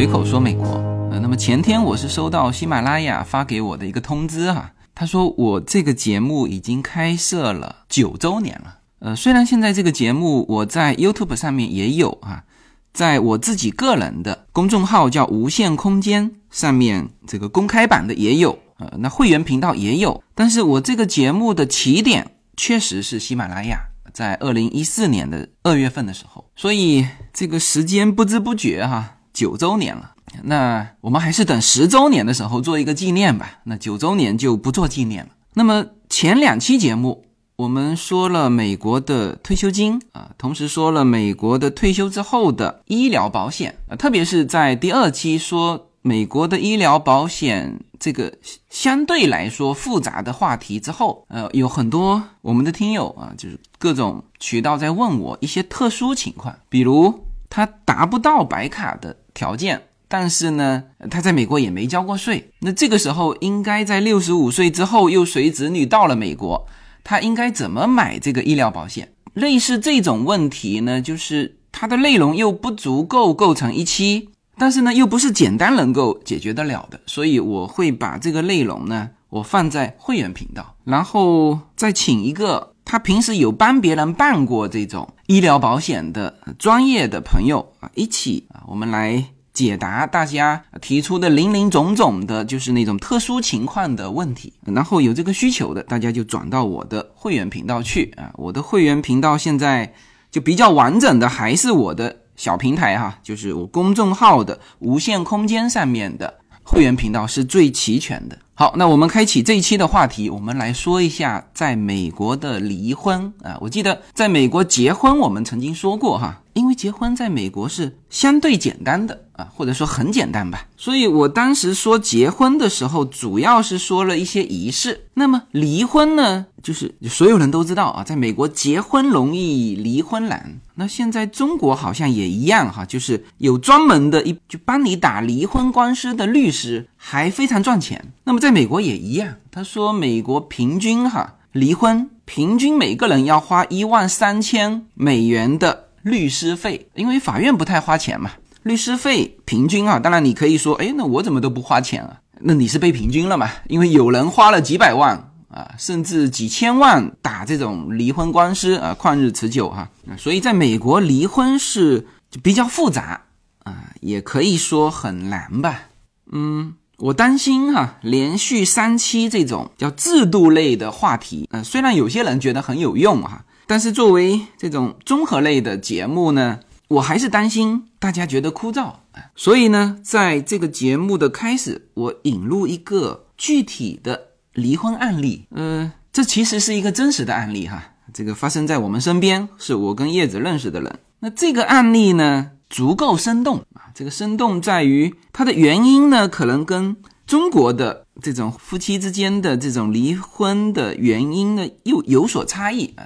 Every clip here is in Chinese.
随口说美国。呃，那么前天我是收到喜马拉雅发给我的一个通知哈，他说我这个节目已经开设了九周年了。呃，虽然现在这个节目我在 YouTube 上面也有啊，在我自己个人的公众号叫无限空间上面，这个公开版的也有，呃，那会员频道也有，但是我这个节目的起点确实是喜马拉雅。在二零一四年的二月份的时候，所以这个时间不知不觉哈，九周年了。那我们还是等十周年的时候做一个纪念吧。那九周年就不做纪念了。那么前两期节目我们说了美国的退休金啊，同时说了美国的退休之后的医疗保险啊，特别是在第二期说。美国的医疗保险这个相对来说复杂的话题之后，呃，有很多我们的听友啊，就是各种渠道在问我一些特殊情况，比如他达不到白卡的条件，但是呢，他在美国也没交过税，那这个时候应该在六十五岁之后又随子女到了美国，他应该怎么买这个医疗保险？类似这种问题呢，就是它的内容又不足够构成一期。但是呢，又不是简单能够解决得了的，所以我会把这个内容呢，我放在会员频道，然后再请一个他平时有帮别人办过这种医疗保险的专业的朋友啊，一起啊，我们来解答大家提出的林林总总的，就是那种特殊情况的问题。然后有这个需求的，大家就转到我的会员频道去啊，我的会员频道现在就比较完整的，还是我的。小平台哈，就是我公众号的无限空间上面的会员频道是最齐全的。好，那我们开启这一期的话题，我们来说一下在美国的离婚啊。我记得在美国结婚，我们曾经说过哈。因为结婚在美国是相对简单的或者说很简单吧，所以我当时说结婚的时候，主要是说了一些仪式。那么离婚呢，就是所有人都知道啊，在美国结婚容易，离婚难。那现在中国好像也一样哈，就是有专门的一就帮你打离婚官司的律师，还非常赚钱。那么在美国也一样，他说美国平均哈离婚平均每个人要花一万三千美元的。律师费，因为法院不太花钱嘛。律师费平均啊，当然你可以说，哎，那我怎么都不花钱啊？那你是被平均了嘛？因为有人花了几百万啊，甚至几千万打这种离婚官司啊，旷日持久哈。所以在美国离婚是就比较复杂啊，也可以说很难吧。嗯，我担心哈，连续三期这种叫制度类的话题，嗯，虽然有些人觉得很有用哈。但是作为这种综合类的节目呢，我还是担心大家觉得枯燥所以呢，在这个节目的开始，我引入一个具体的离婚案例。呃，这其实是一个真实的案例哈，这个发生在我们身边，是我跟叶子认识的人。那这个案例呢，足够生动啊。这个生动在于它的原因呢，可能跟中国的这种夫妻之间的这种离婚的原因呢，又有所差异啊。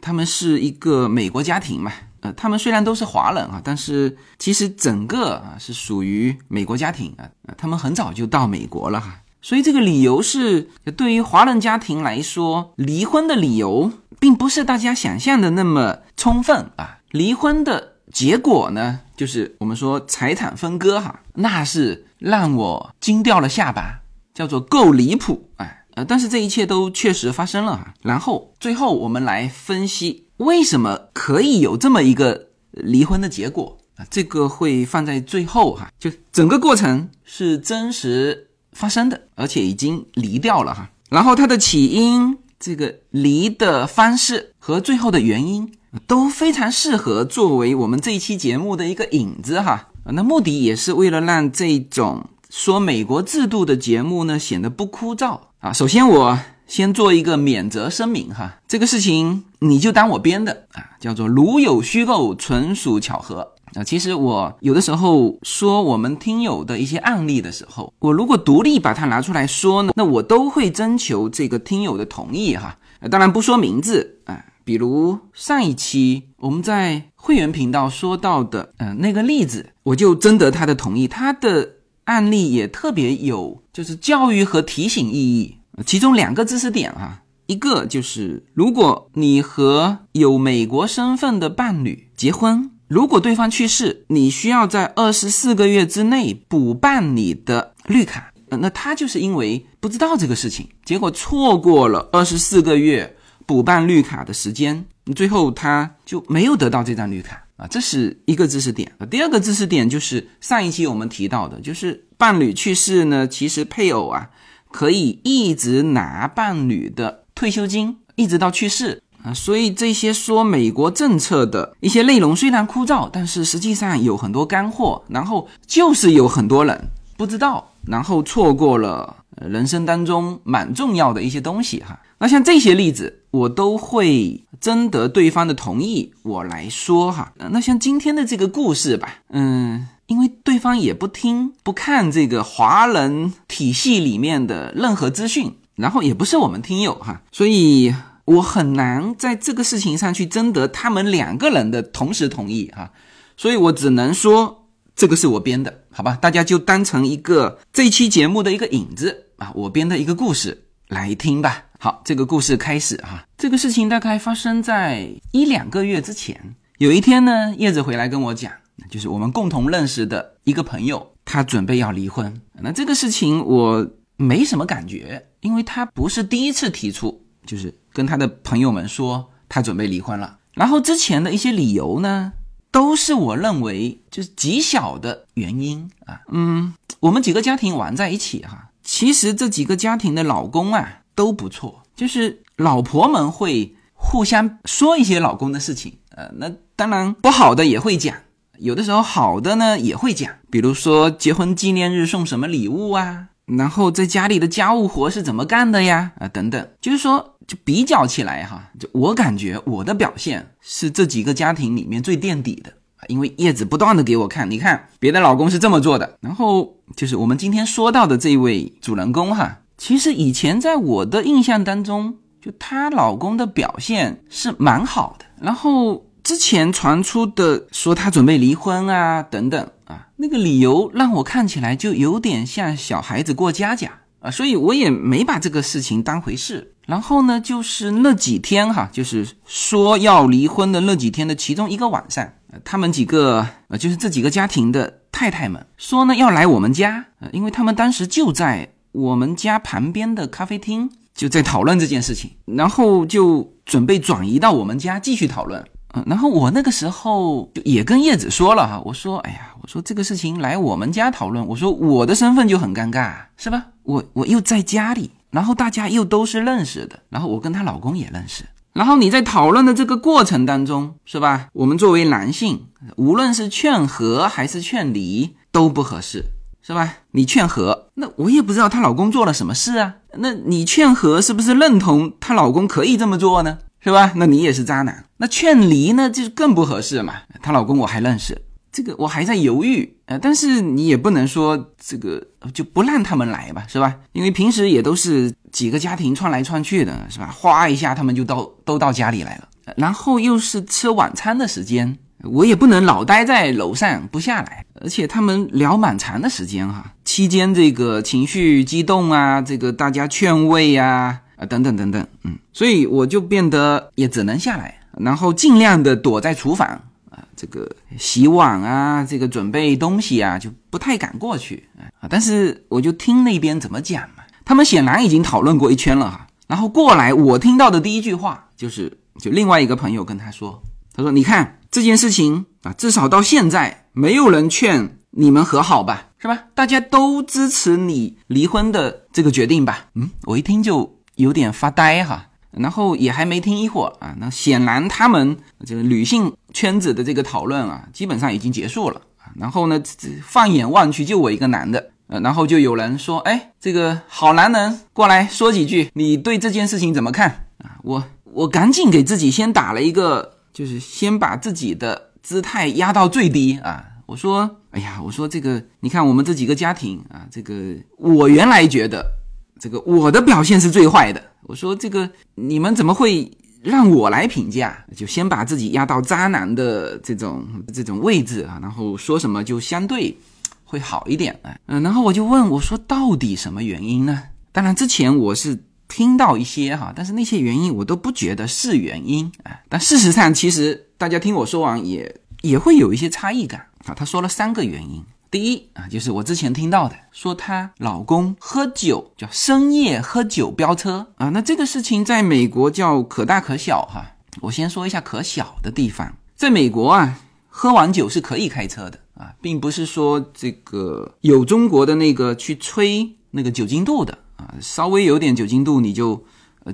他们是一个美国家庭嘛，呃，他们虽然都是华人啊，但是其实整个啊是属于美国家庭啊，他们很早就到美国了哈，所以这个理由是对于华人家庭来说，离婚的理由并不是大家想象的那么充分啊，离婚的结果呢，就是我们说财产分割哈，那是让我惊掉了下巴，叫做够离谱啊。呃，但是这一切都确实发生了哈。然后最后我们来分析为什么可以有这么一个离婚的结果啊？这个会放在最后哈。就整个过程是真实发生的，而且已经离掉了哈。然后它的起因、这个离的方式和最后的原因都非常适合作为我们这一期节目的一个引子哈。那目的也是为了让这种说美国制度的节目呢显得不枯燥。啊，首先我先做一个免责声明哈，这个事情你就当我编的啊，叫做如有虚构，纯属巧合啊。其实我有的时候说我们听友的一些案例的时候，我如果独立把它拿出来说呢，那我都会征求这个听友的同意哈。当然不说名字啊，比如上一期我们在会员频道说到的，嗯，那个例子，我就征得他的同意，他的。案例也特别有，就是教育和提醒意义。其中两个知识点哈，一个就是如果你和有美国身份的伴侣结婚，如果对方去世，你需要在二十四个月之内补办你的绿卡。那他就是因为不知道这个事情，结果错过了二十四个月补办绿卡的时间，最后他就没有得到这张绿卡啊，这是一个知识点。第二个知识点就是上一期我们提到的，就是伴侣去世呢，其实配偶啊可以一直拿伴侣的退休金，一直到去世啊。所以这些说美国政策的一些内容虽然枯燥，但是实际上有很多干货，然后就是有很多人不知道。然后错过了人生当中蛮重要的一些东西哈，那像这些例子，我都会征得对方的同意，我来说哈。那像今天的这个故事吧，嗯，因为对方也不听不看这个华人体系里面的任何资讯，然后也不是我们听友哈，所以我很难在这个事情上去征得他们两个人的同时同意哈，所以我只能说。这个是我编的，好吧？大家就当成一个这期节目的一个影子啊，我编的一个故事来听吧。好，这个故事开始哈。这个事情大概发生在一两个月之前。有一天呢，叶子回来跟我讲，就是我们共同认识的一个朋友，他准备要离婚。那这个事情我没什么感觉，因为他不是第一次提出，就是跟他的朋友们说他准备离婚了。然后之前的一些理由呢？都是我认为就是极小的原因啊，嗯，我们几个家庭玩在一起哈，其实这几个家庭的老公啊都不错，就是老婆们会互相说一些老公的事情，呃，那当然不好的也会讲，有的时候好的呢也会讲，比如说结婚纪念日送什么礼物啊，然后在家里的家务活是怎么干的呀，啊等等，就是说。就比较起来哈，就我感觉我的表现是这几个家庭里面最垫底的啊，因为叶子不断的给我看，你看别的老公是这么做的，然后就是我们今天说到的这位主人公哈，其实以前在我的印象当中，就她老公的表现是蛮好的，然后之前传出的说他准备离婚啊等等啊，那个理由让我看起来就有点像小孩子过家家。啊，所以我也没把这个事情当回事。然后呢，就是那几天哈，就是说要离婚的那几天的其中一个晚上，他们几个呃，就是这几个家庭的太太们说呢，要来我们家，呃，因为他们当时就在我们家旁边的咖啡厅，就在讨论这件事情，然后就准备转移到我们家继续讨论。然后我那个时候就也跟叶子说了哈，我说，哎呀，我说这个事情来我们家讨论，我说我的身份就很尴尬，是吧？我我又在家里，然后大家又都是认识的，然后我跟她老公也认识，然后你在讨论的这个过程当中，是吧？我们作为男性，无论是劝和还是劝离都不合适，是吧？你劝和，那我也不知道她老公做了什么事啊，那你劝和是不是认同她老公可以这么做呢？是吧？那你也是渣男。那劝离呢，就是更不合适嘛。她老公我还认识，这个我还在犹豫。呃，但是你也不能说这个就不让他们来吧，是吧？因为平时也都是几个家庭串来串去的，是吧？哗一下他们就到都到家里来了，然后又是吃晚餐的时间，我也不能老待在楼上不下来。而且他们聊蛮长的时间哈，期间这个情绪激动啊，这个大家劝慰呀。等等等等，嗯，所以我就变得也只能下来，然后尽量的躲在厨房啊，这个洗碗啊，这个准备东西啊，就不太敢过去啊。但是我就听那边怎么讲嘛，他们显然已经讨论过一圈了哈。然后过来，我听到的第一句话就是，就另外一个朋友跟他说，他说：“你看这件事情啊，至少到现在没有人劝你们和好吧，是吧？大家都支持你离婚的这个决定吧？”嗯，我一听就。有点发呆哈，然后也还没听一会儿啊，那显然他们这个女性圈子的这个讨论啊，基本上已经结束了啊。然后呢，放眼望去就我一个男的，呃，然后就有人说，哎，这个好男人过来说几句，你对这件事情怎么看啊？我我赶紧给自己先打了一个，就是先把自己的姿态压到最低啊。我说，哎呀，我说这个，你看我们这几个家庭啊，这个我原来觉得。这个我的表现是最坏的。我说这个你们怎么会让我来评价？就先把自己压到渣男的这种这种位置啊，然后说什么就相对会好一点啊。嗯，然后我就问我说到底什么原因呢？当然之前我是听到一些哈，但是那些原因我都不觉得是原因啊。但事实上，其实大家听我说完也也会有一些差异感啊。他说了三个原因，第一啊，就是我之前听到的，说她老公喝酒叫深夜喝酒飙车啊，那这个事情在美国叫可大可小哈。我先说一下可小的地方，在美国啊，喝完酒是可以开车的啊，并不是说这个有中国的那个去吹那个酒精度的啊，稍微有点酒精度你就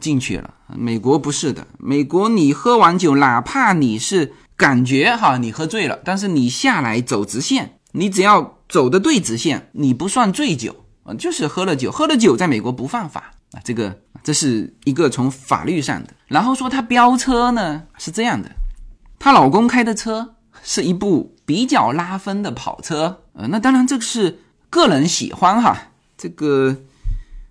进去了。美国不是的，美国你喝完酒，哪怕你是感觉哈你喝醉了，但是你下来走直线，你只要走的对直线，你不算醉酒啊，就是喝了酒，喝了酒在美国不犯法啊，这个这是一个从法律上的。然后说她飙车呢，是这样的，她老公开的车是一部比较拉风的跑车，呃，那当然这个是个人喜欢哈，这个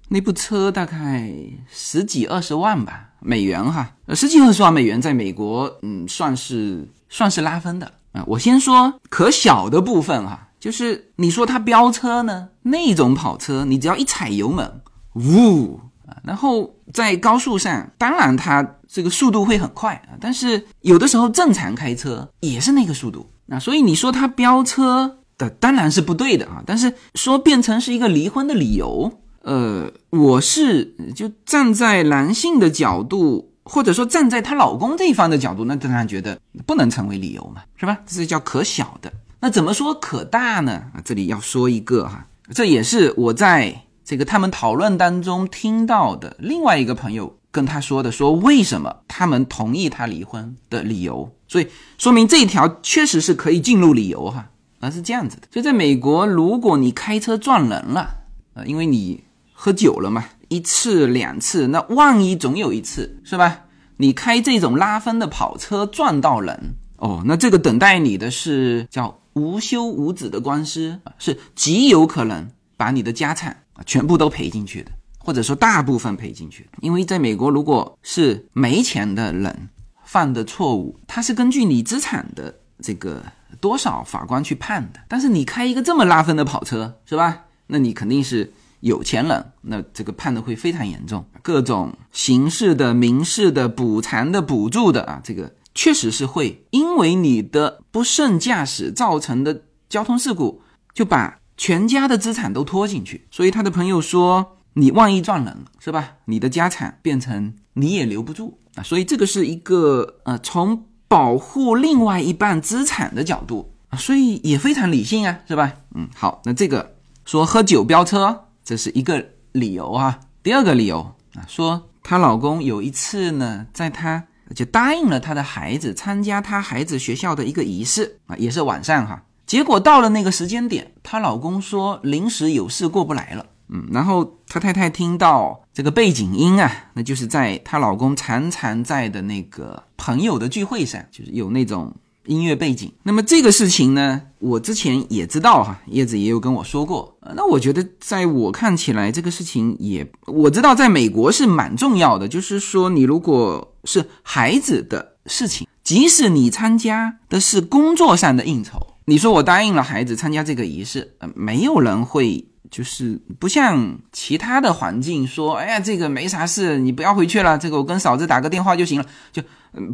那部车大概十几二十万吧美元哈，十几二十万美元在美国，嗯，算是算是拉风的我先说可小的部分哈，就是你说她飙车呢，那种跑车你只要一踩油门，呜啊。然后在高速上，当然它这个速度会很快啊，但是有的时候正常开车也是那个速度啊，所以你说他飙车的当然是不对的啊，但是说变成是一个离婚的理由，呃，我是就站在男性的角度，或者说站在她老公这一方的角度，那当然觉得不能成为理由嘛，是吧？这是叫可小的，那怎么说可大呢？啊，这里要说一个哈，这也是我在。这个他们讨论当中听到的另外一个朋友跟他说的，说为什么他们同意他离婚的理由，所以说明这一条确实是可以进入理由哈，啊是这样子的。就在美国，如果你开车撞人了，呃，因为你喝酒了嘛，一次两次，那万一总有一次是吧？你开这种拉风的跑车撞到人，哦，那这个等待你的是叫无休无止的官司，是极有可能把你的家产。全部都赔进去的，或者说大部分赔进去因为在美国，如果是没钱的人犯的错误，他是根据你资产的这个多少法官去判的。但是你开一个这么拉风的跑车，是吧？那你肯定是有钱人，那这个判的会非常严重，各种刑事的、民事的、补偿的、补助的啊，这个确实是会因为你的不慎驾驶造成的交通事故，就把。全家的资产都拖进去，所以他的朋友说：“你万一撞人了，是吧？你的家产变成你也留不住啊！”所以这个是一个呃，从保护另外一半资产的角度啊，所以也非常理性啊，是吧？嗯，好，那这个说喝酒飙车，这是一个理由啊。第二个理由啊，说她老公有一次呢，在她就答应了她的孩子参加她孩子学校的一个仪式啊，也是晚上哈。结果到了那个时间点，她老公说临时有事过不来了。嗯，然后她太太听到这个背景音啊，那就是在她老公常常在的那个朋友的聚会上，就是有那种音乐背景。那么这个事情呢，我之前也知道哈，叶子也有跟我说过。那我觉得在我看起来，这个事情也我知道，在美国是蛮重要的。就是说，你如果是孩子的事情，即使你参加的是工作上的应酬。你说我答应了孩子参加这个仪式，呃，没有人会就是不像其他的环境说，哎呀，这个没啥事，你不要回去了，这个我跟嫂子打个电话就行了，就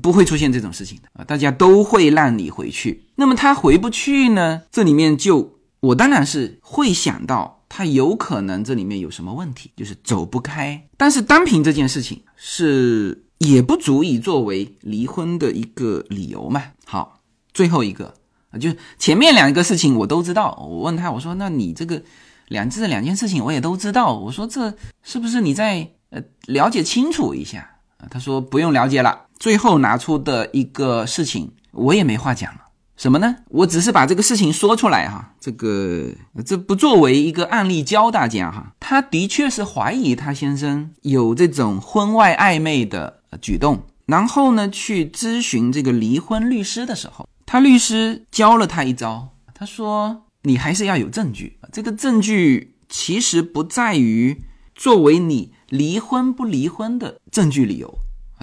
不会出现这种事情的啊，大家都会让你回去。那么他回不去呢？这里面就我当然是会想到他有可能这里面有什么问题，就是走不开。但是单凭这件事情是也不足以作为离婚的一个理由嘛。好，最后一个啊。就是前面两个事情我都知道，我问他，我说那你这个两这两件事情我也都知道，我说这是不是你在呃了解清楚一下啊？他说不用了解了。最后拿出的一个事情我也没话讲了，什么呢？我只是把这个事情说出来哈，这个这不作为一个案例教大家哈。他的确是怀疑他先生有这种婚外暧昧的举动，然后呢去咨询这个离婚律师的时候。他律师教了他一招，他说：“你还是要有证据。这个证据其实不在于作为你离婚不离婚的证据理由。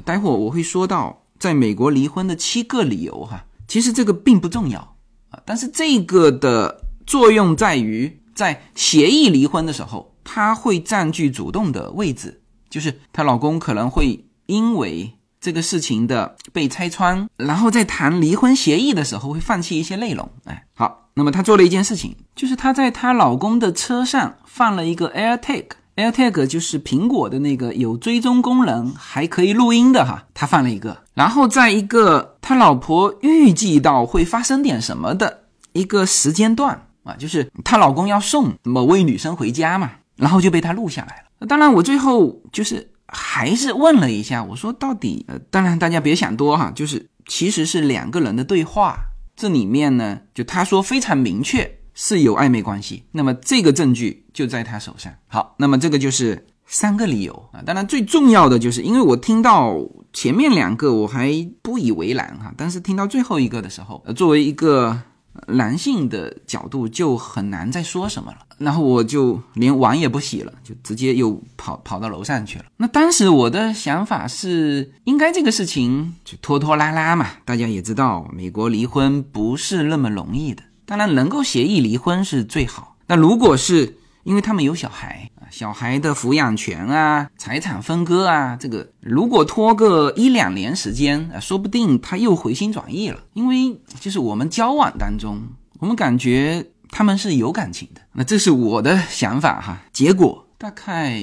待会儿我会说到在美国离婚的七个理由哈，其实这个并不重要啊。但是这个的作用在于，在协议离婚的时候，她会占据主动的位置，就是她老公可能会因为这个事情的被拆穿，然后在谈离婚协议的时候会放弃一些内容。哎，好，那么她做了一件事情，就是她在她老公的车上放了一个 AirTag，AirTag 就是苹果的那个有追踪功能还可以录音的哈，她放了一个，然后在一个他老婆预计到会发生点什么的一个时间段啊，就是她老公要送某位女生回家嘛，然后就被她录下来了。当然，我最后就是。还是问了一下，我说到底，呃，当然大家别想多哈，就是其实是两个人的对话，这里面呢，就他说非常明确是有暧昧关系，那么这个证据就在他手上。好，那么这个就是三个理由啊，当然最重要的就是因为我听到前面两个我还不以为然哈，但是听到最后一个的时候，呃，作为一个。男性的角度就很难再说什么了，然后我就连碗也不洗了，就直接又跑跑到楼上去了。那当时我的想法是，应该这个事情就拖拖拉拉嘛。大家也知道，美国离婚不是那么容易的，当然能够协议离婚是最好。那如果是因为他们有小孩。小孩的抚养权啊，财产分割啊，这个如果拖个一两年时间啊，说不定他又回心转意了。因为就是我们交往当中，我们感觉他们是有感情的。那这是我的想法哈。结果大概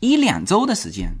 一两周的时间，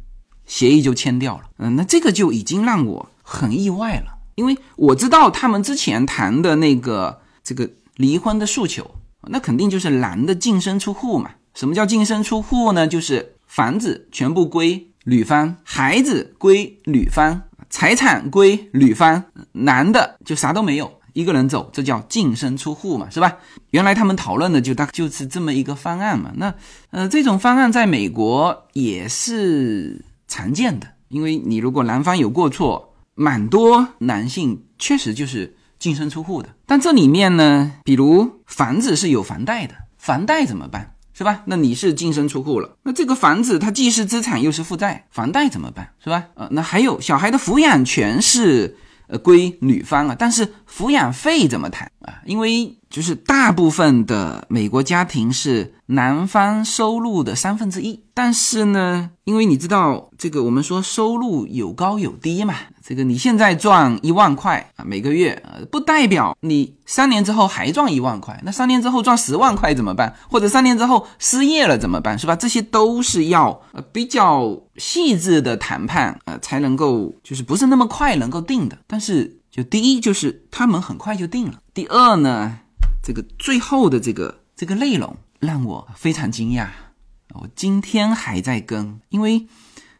协议就签掉了。嗯，那这个就已经让我很意外了，因为我知道他们之前谈的那个这个离婚的诉求，那肯定就是男的净身出户嘛。什么叫净身出户呢？就是房子全部归女方，孩子归女方，财产归女方，男的就啥都没有，一个人走，这叫净身出户嘛，是吧？原来他们讨论的就大就是这么一个方案嘛。那呃，这种方案在美国也是常见的，因为你如果男方有过错，蛮多男性确实就是净身出户的。但这里面呢，比如房子是有房贷的，房贷怎么办？是吧？那你是净身出户了，那这个房子它既是资产又是负债，房贷怎么办？是吧？呃，那还有小孩的抚养权是呃归女方啊，但是抚养费怎么谈啊？因为就是大部分的美国家庭是男方收入的三分之一，但是呢，因为你知道这个，我们说收入有高有低嘛。这个你现在赚一万块啊，每个月，呃，不代表你三年之后还赚一万块。那三年之后赚十万块怎么办？或者三年之后失业了怎么办？是吧？这些都是要呃比较细致的谈判，呃，才能够就是不是那么快能够定的。但是就第一就是他们很快就定了。第二呢？这个最后的这个这个内容让我非常惊讶，我今天还在跟，因为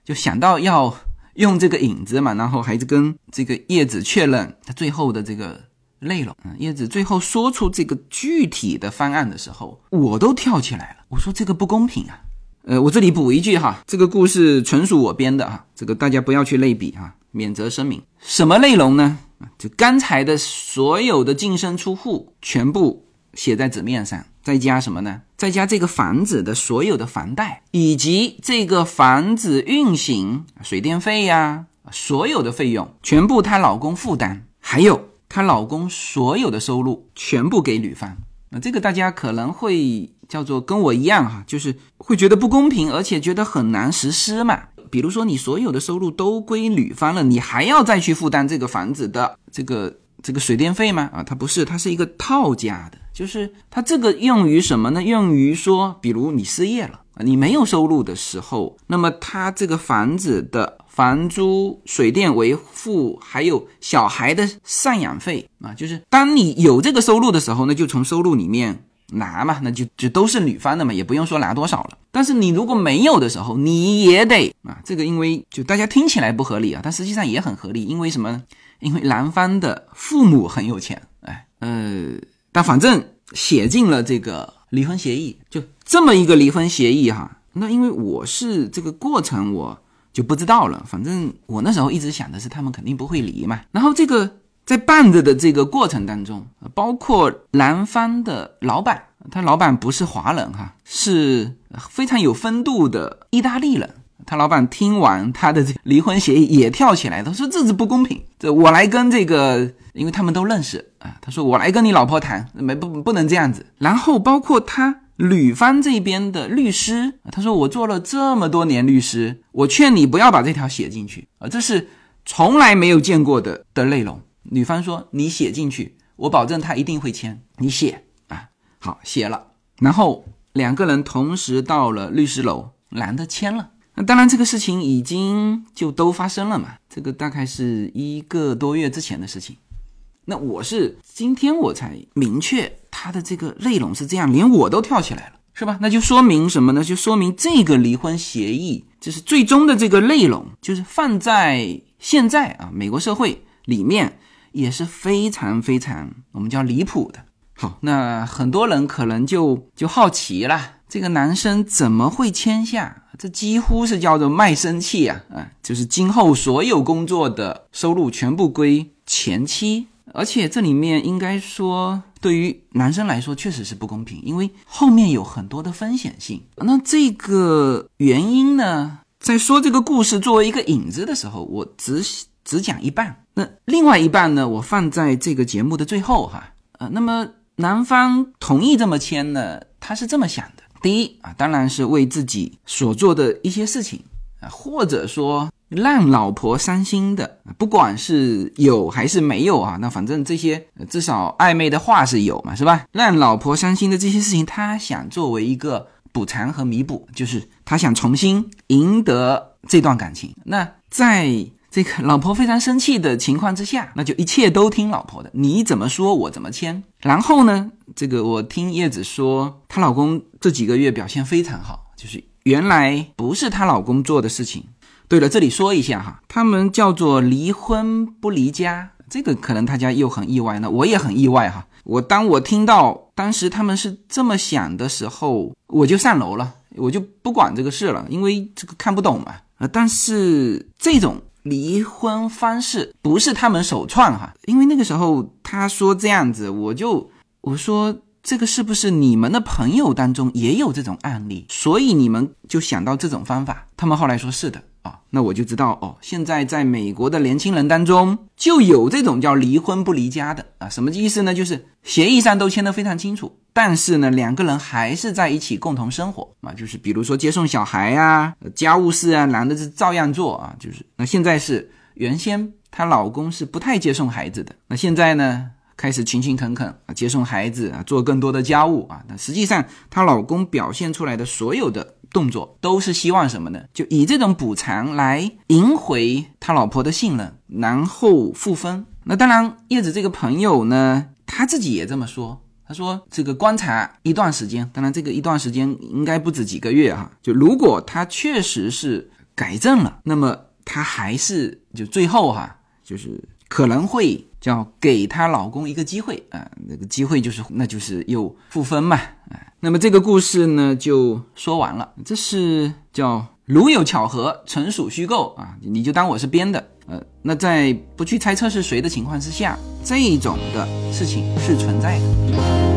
就想到要用这个影子嘛，然后还是跟这个叶子确认他最后的这个内容。嗯，叶子最后说出这个具体的方案的时候，我都跳起来了。我说这个不公平啊！呃，我这里补一句哈，这个故事纯属我编的啊，这个大家不要去类比啊，免责声明。什么内容呢？就刚才的所有的净身出户全部写在纸面上，再加什么呢？再加这个房子的所有的房贷，以及这个房子运行水电费呀，所有的费用全部她老公负担，还有她老公所有的收入全部给女方。那这个大家可能会叫做跟我一样哈，就是会觉得不公平，而且觉得很难实施嘛。比如说，你所有的收入都归女方了，你还要再去负担这个房子的这个这个水电费吗？啊，它不是，它是一个套价的，就是它这个用于什么呢？用于说，比如你失业了，你没有收入的时候，那么它这个房子的房租、水电维护，还有小孩的赡养费啊，就是当你有这个收入的时候，那就从收入里面。拿嘛，那就就都是女方的嘛，也不用说拿多少了。但是你如果没有的时候，你也得啊，这个因为就大家听起来不合理啊，但实际上也很合理。因为什么？因为男方的父母很有钱，哎，呃，但反正写进了这个离婚协议，就这么一个离婚协议哈。那因为我是这个过程，我就不知道了。反正我那时候一直想的是，他们肯定不会离嘛。然后这个。在办着的这个过程当中，包括男方的老板，他老板不是华人哈，是非常有风度的意大利人。他老板听完他的这离婚协议也跳起来，他说这是不公平，这我来跟这个，因为他们都认识啊。他说我来跟你老婆谈，没不不能这样子。然后包括他女方这边的律师，他说我做了这么多年律师，我劝你不要把这条写进去啊，这是。从来没有见过的的内容。女方说：“你写进去，我保证他一定会签。你写啊，好写了。然后两个人同时到了律师楼，男的签了。那当然，这个事情已经就都发生了嘛。这个大概是一个多月之前的事情。那我是今天我才明确他的这个内容是这样，连我都跳起来了，是吧？那就说明什么呢？就说明这个离婚协议就是最终的这个内容，就是放在现在啊美国社会里面。也是非常非常我们叫离谱的。好，那很多人可能就就好奇了，这个男生怎么会签下？这几乎是叫做卖身契啊！啊，就是今后所有工作的收入全部归前妻，而且这里面应该说对于男生来说确实是不公平，因为后面有很多的风险性。那这个原因呢，在说这个故事作为一个引子的时候，我只只讲一半。那另外一半呢？我放在这个节目的最后哈。呃，那么男方同意这么签呢？他是这么想的：第一啊，当然是为自己所做的一些事情啊，或者说让老婆伤心的，不管是有还是没有啊，那反正这些至少暧昧的话是有嘛，是吧？让老婆伤心的这些事情，他想作为一个补偿和弥补，就是他想重新赢得这段感情。那在这个老婆非常生气的情况之下，那就一切都听老婆的，你怎么说我怎么签。然后呢，这个我听叶子说，她老公这几个月表现非常好，就是原来不是她老公做的事情。对了，这里说一下哈，他们叫做离婚不离家，这个可能大家又很意外呢，我也很意外哈。我当我听到当时他们是这么想的时候，我就上楼了，我就不管这个事了，因为这个看不懂嘛。啊，但是这种。离婚方式不是他们首创哈，因为那个时候他说这样子，我就我说这个是不是你们的朋友当中也有这种案例，所以你们就想到这种方法。他们后来说是的。那我就知道哦，现在在美国的年轻人当中就有这种叫离婚不离家的啊，什么意思呢？就是协议上都签得非常清楚，但是呢，两个人还是在一起共同生活啊，就是比如说接送小孩啊、家务事啊，男的是照样做啊，就是那现在是原先她老公是不太接送孩子的，那现在呢开始勤勤恳恳啊接送孩子啊，做更多的家务啊，那实际上她老公表现出来的所有的。动作都是希望什么呢？就以这种补偿来赢回他老婆的信任，然后复婚。那当然，叶子这个朋友呢，他自己也这么说。他说：“这个观察一段时间，当然这个一段时间应该不止几个月哈。就如果他确实是改正了，那么他还是就最后哈，就是可能会。”叫给她老公一个机会啊，那个机会就是那就是又复婚嘛啊。那么这个故事呢就说完了，这是叫如有巧合，纯属虚构啊，你就当我是编的。呃，那在不去猜测是谁的情况之下，这种的事情是存在的。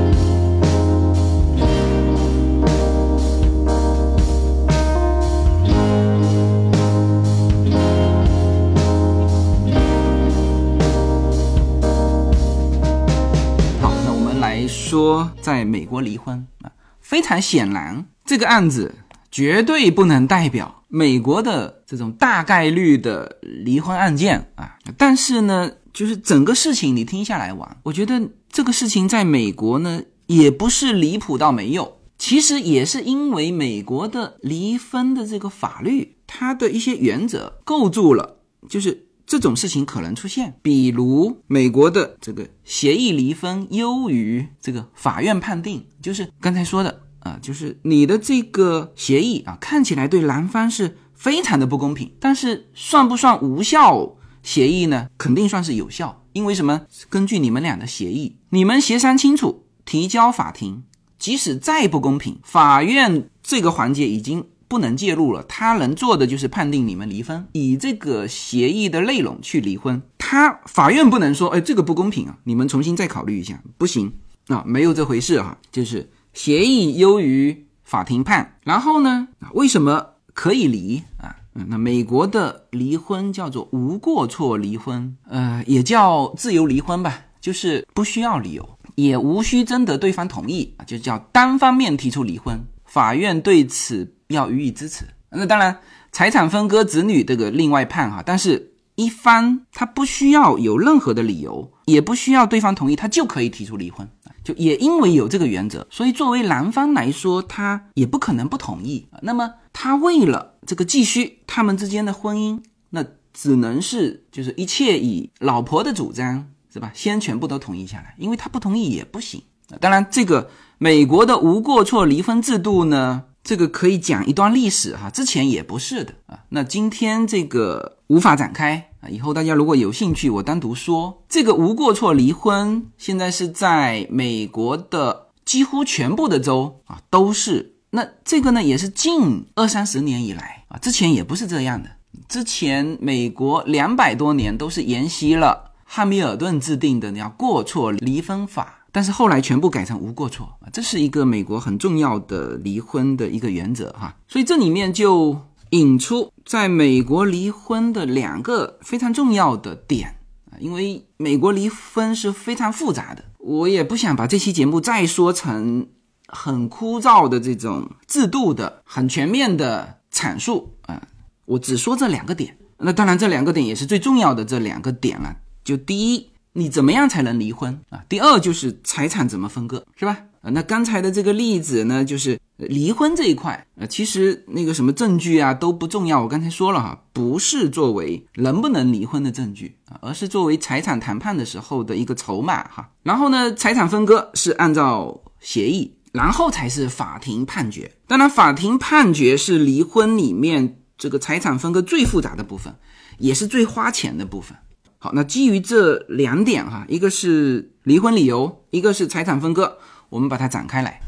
说在美国离婚啊，非常显然，这个案子绝对不能代表美国的这种大概率的离婚案件啊。但是呢，就是整个事情你听下来完，我觉得这个事情在美国呢也不是离谱到没有，其实也是因为美国的离婚的这个法律，它的一些原则构筑了，就是。这种事情可能出现，比如美国的这个协议离婚优于这个法院判定，就是刚才说的啊，就是你的这个协议啊，看起来对男方是非常的不公平，但是算不算无效协议呢？肯定算是有效，因为什么？根据你们俩的协议，你们协商清楚，提交法庭，即使再不公平，法院这个环节已经。不能介入了，他能做的就是判定你们离婚，以这个协议的内容去离婚。他法院不能说，哎，这个不公平啊，你们重新再考虑一下，不行啊，没有这回事哈，就是协议优于法庭判。然后呢，为什么可以离啊？那美国的离婚叫做无过错离婚，呃，也叫自由离婚吧，就是不需要理由，也无需征得对方同意啊，就叫单方面提出离婚，法院对此。要予以支持。那当然，财产分割、子女这个另外判哈。但是，一方他不需要有任何的理由，也不需要对方同意，他就可以提出离婚。就也因为有这个原则，所以作为男方来说，他也不可能不同意。那么他为了这个继续他们之间的婚姻，那只能是就是一切以老婆的主张是吧？先全部都同意下来，因为他不同意也不行。当然，这个美国的无过错离婚制度呢？这个可以讲一段历史哈，之前也不是的啊。那今天这个无法展开啊，以后大家如果有兴趣，我单独说。这个无过错离婚现在是在美国的几乎全部的州啊都是。那这个呢，也是近二三十年以来啊，之前也不是这样的。之前美国两百多年都是沿袭了汉密尔顿制定的那过错离婚法。但是后来全部改成无过错，这是一个美国很重要的离婚的一个原则哈，所以这里面就引出在美国离婚的两个非常重要的点啊，因为美国离婚是非常复杂的，我也不想把这期节目再说成很枯燥的这种制度的很全面的阐述啊，我只说这两个点，那当然这两个点也是最重要的这两个点了，就第一。你怎么样才能离婚啊？第二就是财产怎么分割，是吧？啊，那刚才的这个例子呢，就是离婚这一块，呃，其实那个什么证据啊都不重要。我刚才说了哈，不是作为能不能离婚的证据啊，而是作为财产谈判的时候的一个筹码哈。然后呢，财产分割是按照协议，然后才是法庭判决。当然，法庭判决是离婚里面这个财产分割最复杂的部分，也是最花钱的部分。好，那基于这两点哈，一个是离婚理由，一个是财产分割，我们把它展开来。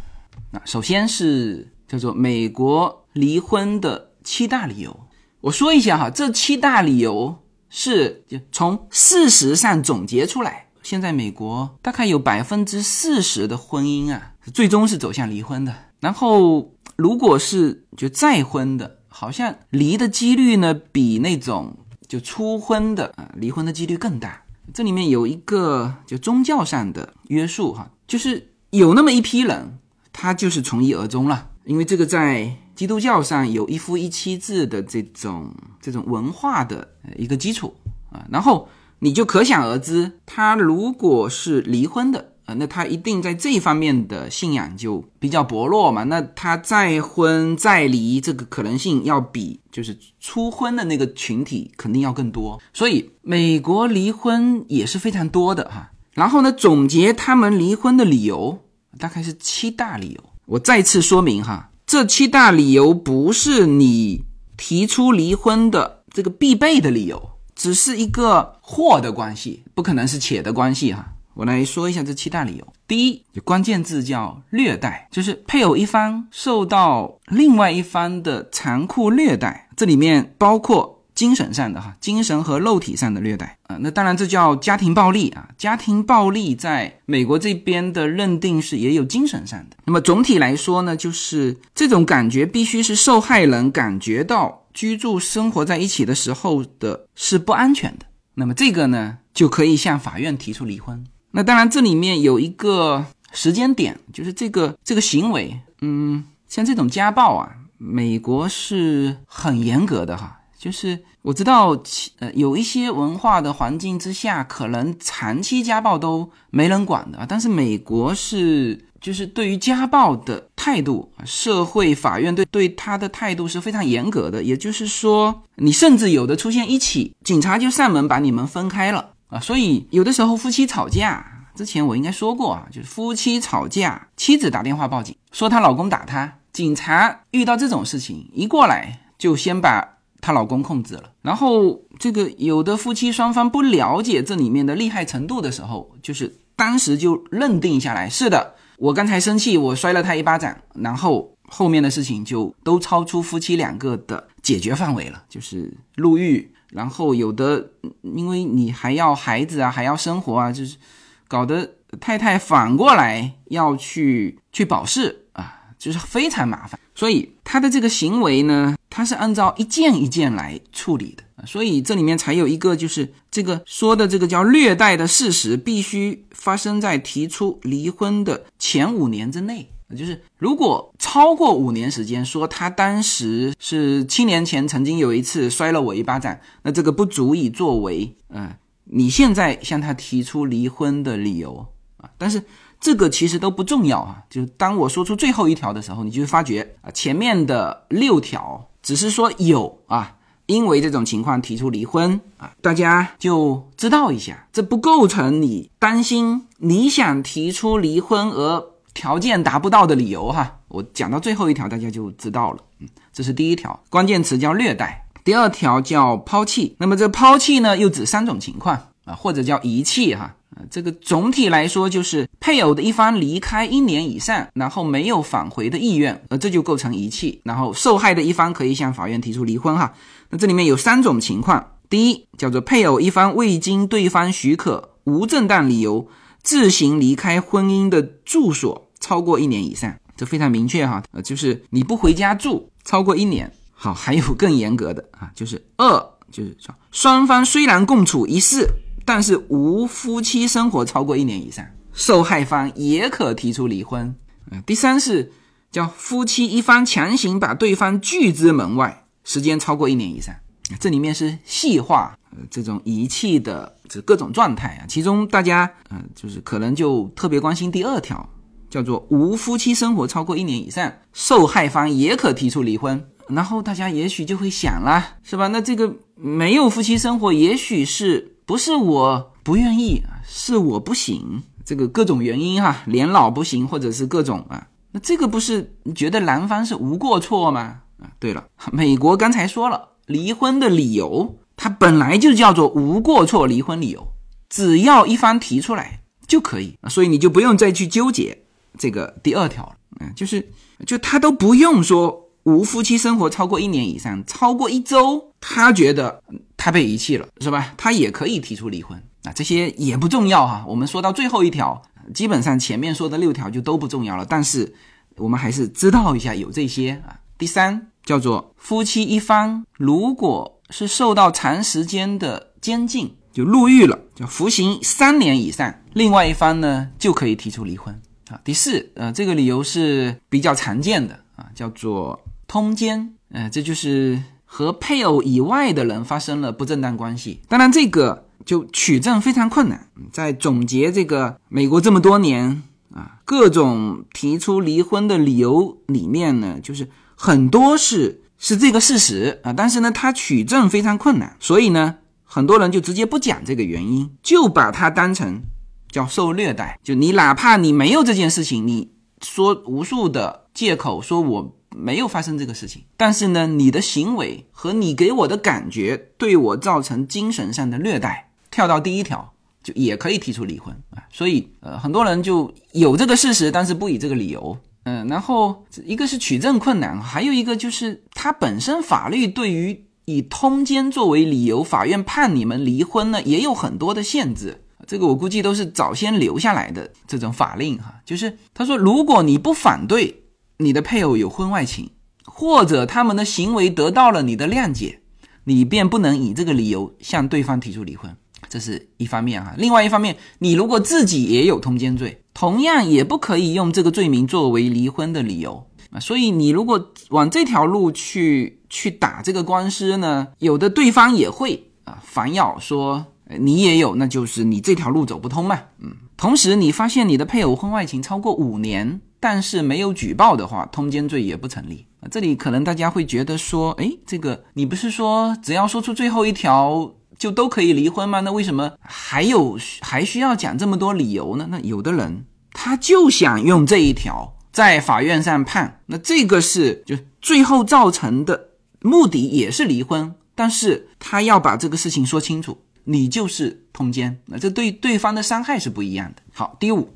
那首先是叫做美国离婚的七大理由，我说一下哈，这七大理由是就从事实上总结出来。现在美国大概有百分之四十的婚姻啊，最终是走向离婚的。然后如果是就再婚的，好像离的几率呢，比那种。就初婚的啊，离婚的几率更大。这里面有一个就宗教上的约束哈，就是有那么一批人，他就是从一而终了。因为这个在基督教上有一夫一妻制的这种这种文化的一个基础啊，然后你就可想而知，他如果是离婚的。那他一定在这一方面的信仰就比较薄弱嘛？那他再婚再离这个可能性要比就是初婚的那个群体肯定要更多，所以美国离婚也是非常多的哈。然后呢，总结他们离婚的理由大概是七大理由。我再次说明哈，这七大理由不是你提出离婚的这个必备的理由，只是一个或的关系，不可能是且的关系哈。我来说一下这七大理由。第一，关键字叫虐待，就是配偶一方受到另外一方的残酷虐待，这里面包括精神上的哈，精神和肉体上的虐待啊。那当然这叫家庭暴力啊。家庭暴力在美国这边的认定是也有精神上的。那么总体来说呢，就是这种感觉必须是受害人感觉到居住生活在一起的时候的是不安全的。那么这个呢，就可以向法院提出离婚。那当然，这里面有一个时间点，就是这个这个行为，嗯，像这种家暴啊，美国是很严格的哈。就是我知道，呃，有一些文化的环境之下，可能长期家暴都没人管的，但是美国是，就是对于家暴的态度，社会法院对对他的态度是非常严格的。也就是说，你甚至有的出现一起，警察就上门把你们分开了。啊，所以有的时候夫妻吵架，之前我应该说过啊，就是夫妻吵架，妻子打电话报警，说她老公打她，警察遇到这种事情一过来，就先把她老公控制了。然后这个有的夫妻双方不了解这里面的厉害程度的时候，就是当时就认定下来，是的，我刚才生气，我摔了他一巴掌，然后后面的事情就都超出夫妻两个的解决范围了，就是入狱。然后有的，因为你还要孩子啊，还要生活啊，就是搞得太太反过来要去去保释啊，就是非常麻烦。所以他的这个行为呢，他是按照一件一件来处理的所以这里面才有一个，就是这个说的这个叫虐待的事实，必须发生在提出离婚的前五年之内。就是如果超过五年时间，说他当时是七年前曾经有一次摔了我一巴掌，那这个不足以作为嗯你现在向他提出离婚的理由啊。但是这个其实都不重要啊，就是当我说出最后一条的时候，你就会发觉啊，前面的六条只是说有啊。因为这种情况提出离婚啊，大家就知道一下，这不构成你担心你想提出离婚而条件达不到的理由哈。我讲到最后一条，大家就知道了。嗯，这是第一条，关键词叫虐待。第二条叫抛弃。那么这抛弃呢，又指三种情况啊，或者叫遗弃哈。这个总体来说就是配偶的一方离开一年以上，然后没有返回的意愿，呃，这就构成遗弃。然后受害的一方可以向法院提出离婚哈。那这里面有三种情况，第一叫做配偶一方未经对方许可，无正当理由自行离开婚姻的住所超过一年以上，这非常明确哈，呃，就是你不回家住超过一年。好，还有更严格的啊，就是二就是说双方虽然共处一室。但是无夫妻生活超过一年以上，受害方也可提出离婚。嗯，第三是叫夫妻一方强行把对方拒之门外，时间超过一年以上。这里面是细化这种遗弃的这各种状态啊，其中大家嗯就是可能就特别关心第二条，叫做无夫妻生活超过一年以上，受害方也可提出离婚。然后大家也许就会想了，是吧？那这个没有夫妻生活，也许是。不是我不愿意，是我不行。这个各种原因哈，年老不行，或者是各种啊，那这个不是觉得男方是无过错吗？啊，对了，美国刚才说了，离婚的理由它本来就叫做无过错离婚理由，只要一方提出来就可以，所以你就不用再去纠结这个第二条了。嗯，就是就他都不用说无夫妻生活超过一年以上，超过一周，他觉得。他被遗弃了，是吧？他也可以提出离婚啊，这些也不重要哈。我们说到最后一条，基本上前面说的六条就都不重要了。但是我们还是知道一下有这些啊。第三叫做夫妻一方如果是受到长时间的监禁，就入狱了，就服刑三年以上，另外一方呢就可以提出离婚啊。第四，呃，这个理由是比较常见的啊，叫做通奸，呃，这就是。和配偶以外的人发生了不正当关系，当然这个就取证非常困难。在总结这个美国这么多年啊，各种提出离婚的理由里面呢，就是很多是是这个事实啊，但是呢，他取证非常困难，所以呢，很多人就直接不讲这个原因，就把它当成叫受虐待。就你哪怕你没有这件事情，你说无数的借口说我。没有发生这个事情，但是呢，你的行为和你给我的感觉对我造成精神上的虐待，跳到第一条就也可以提出离婚啊。所以呃，很多人就有这个事实，但是不以这个理由。嗯，然后一个是取证困难，还有一个就是它本身法律对于以通奸作为理由，法院判你们离婚呢，也有很多的限制。这个我估计都是早先留下来的这种法令哈，就是他说，如果你不反对。你的配偶有婚外情，或者他们的行为得到了你的谅解，你便不能以这个理由向对方提出离婚，这是一方面哈。另外一方面，你如果自己也有通奸罪，同样也不可以用这个罪名作为离婚的理由啊。所以你如果往这条路去去打这个官司呢，有的对方也会啊反咬说你也有，那就是你这条路走不通嘛。嗯，同时你发现你的配偶婚外情超过五年。但是没有举报的话，通奸罪也不成立啊。这里可能大家会觉得说，哎，这个你不是说只要说出最后一条就都可以离婚吗？那为什么还有还需要讲这么多理由呢？那有的人他就想用这一条在法院上判，那这个是就最后造成的目的也是离婚，但是他要把这个事情说清楚，你就是通奸，那这对对方的伤害是不一样的。好，第五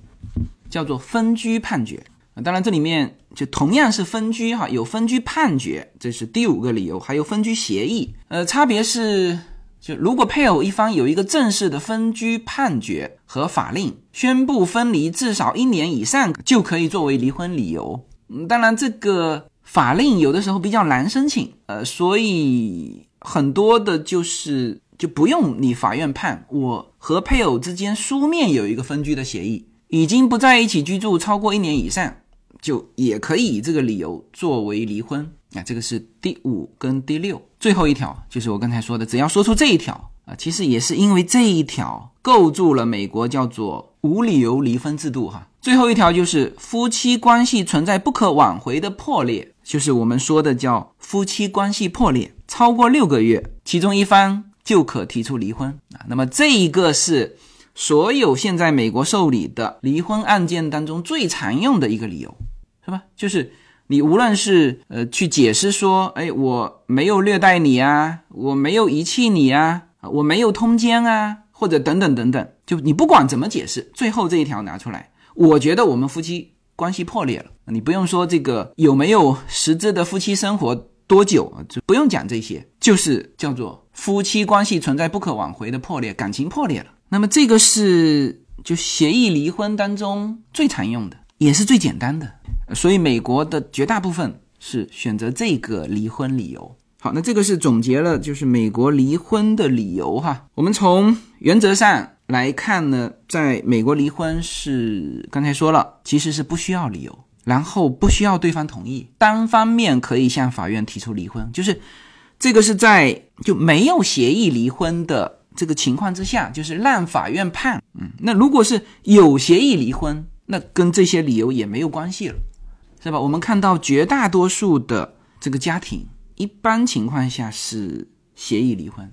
叫做分居判决。当然，这里面就同样是分居哈，有分居判决，这是第五个理由，还有分居协议。呃，差别是，就如果配偶一方有一个正式的分居判决和法令，宣布分离至少一年以上，就可以作为离婚理由。嗯，当然这个法令有的时候比较难申请，呃，所以很多的就是就不用你法院判，我和配偶之间书面有一个分居的协议，已经不在一起居住超过一年以上。就也可以以这个理由作为离婚这个是第五跟第六，最后一条就是我刚才说的，只要说出这一条啊，其实也是因为这一条构筑了美国叫做无理由离婚制度哈。最后一条就是夫妻关系存在不可挽回的破裂，就是我们说的叫夫妻关系破裂超过六个月，其中一方就可提出离婚啊。那么这一个是。所有现在美国受理的离婚案件当中最常用的一个理由，是吧？就是你无论是呃去解释说，哎，我没有虐待你啊，我没有遗弃你啊，我没有通奸啊，或者等等等等，就你不管怎么解释，最后这一条拿出来，我觉得我们夫妻关系破裂了。你不用说这个有没有实质的夫妻生活多久，就不用讲这些，就是叫做夫妻关系存在不可挽回的破裂，感情破裂了。那么这个是就协议离婚当中最常用的，也是最简单的，所以美国的绝大部分是选择这个离婚理由。好，那这个是总结了就是美国离婚的理由哈。我们从原则上来看呢，在美国离婚是刚才说了，其实是不需要理由，然后不需要对方同意，单方面可以向法院提出离婚，就是这个是在就没有协议离婚的。这个情况之下，就是让法院判。嗯，那如果是有协议离婚，那跟这些理由也没有关系了，是吧？我们看到绝大多数的这个家庭，一般情况下是协议离婚。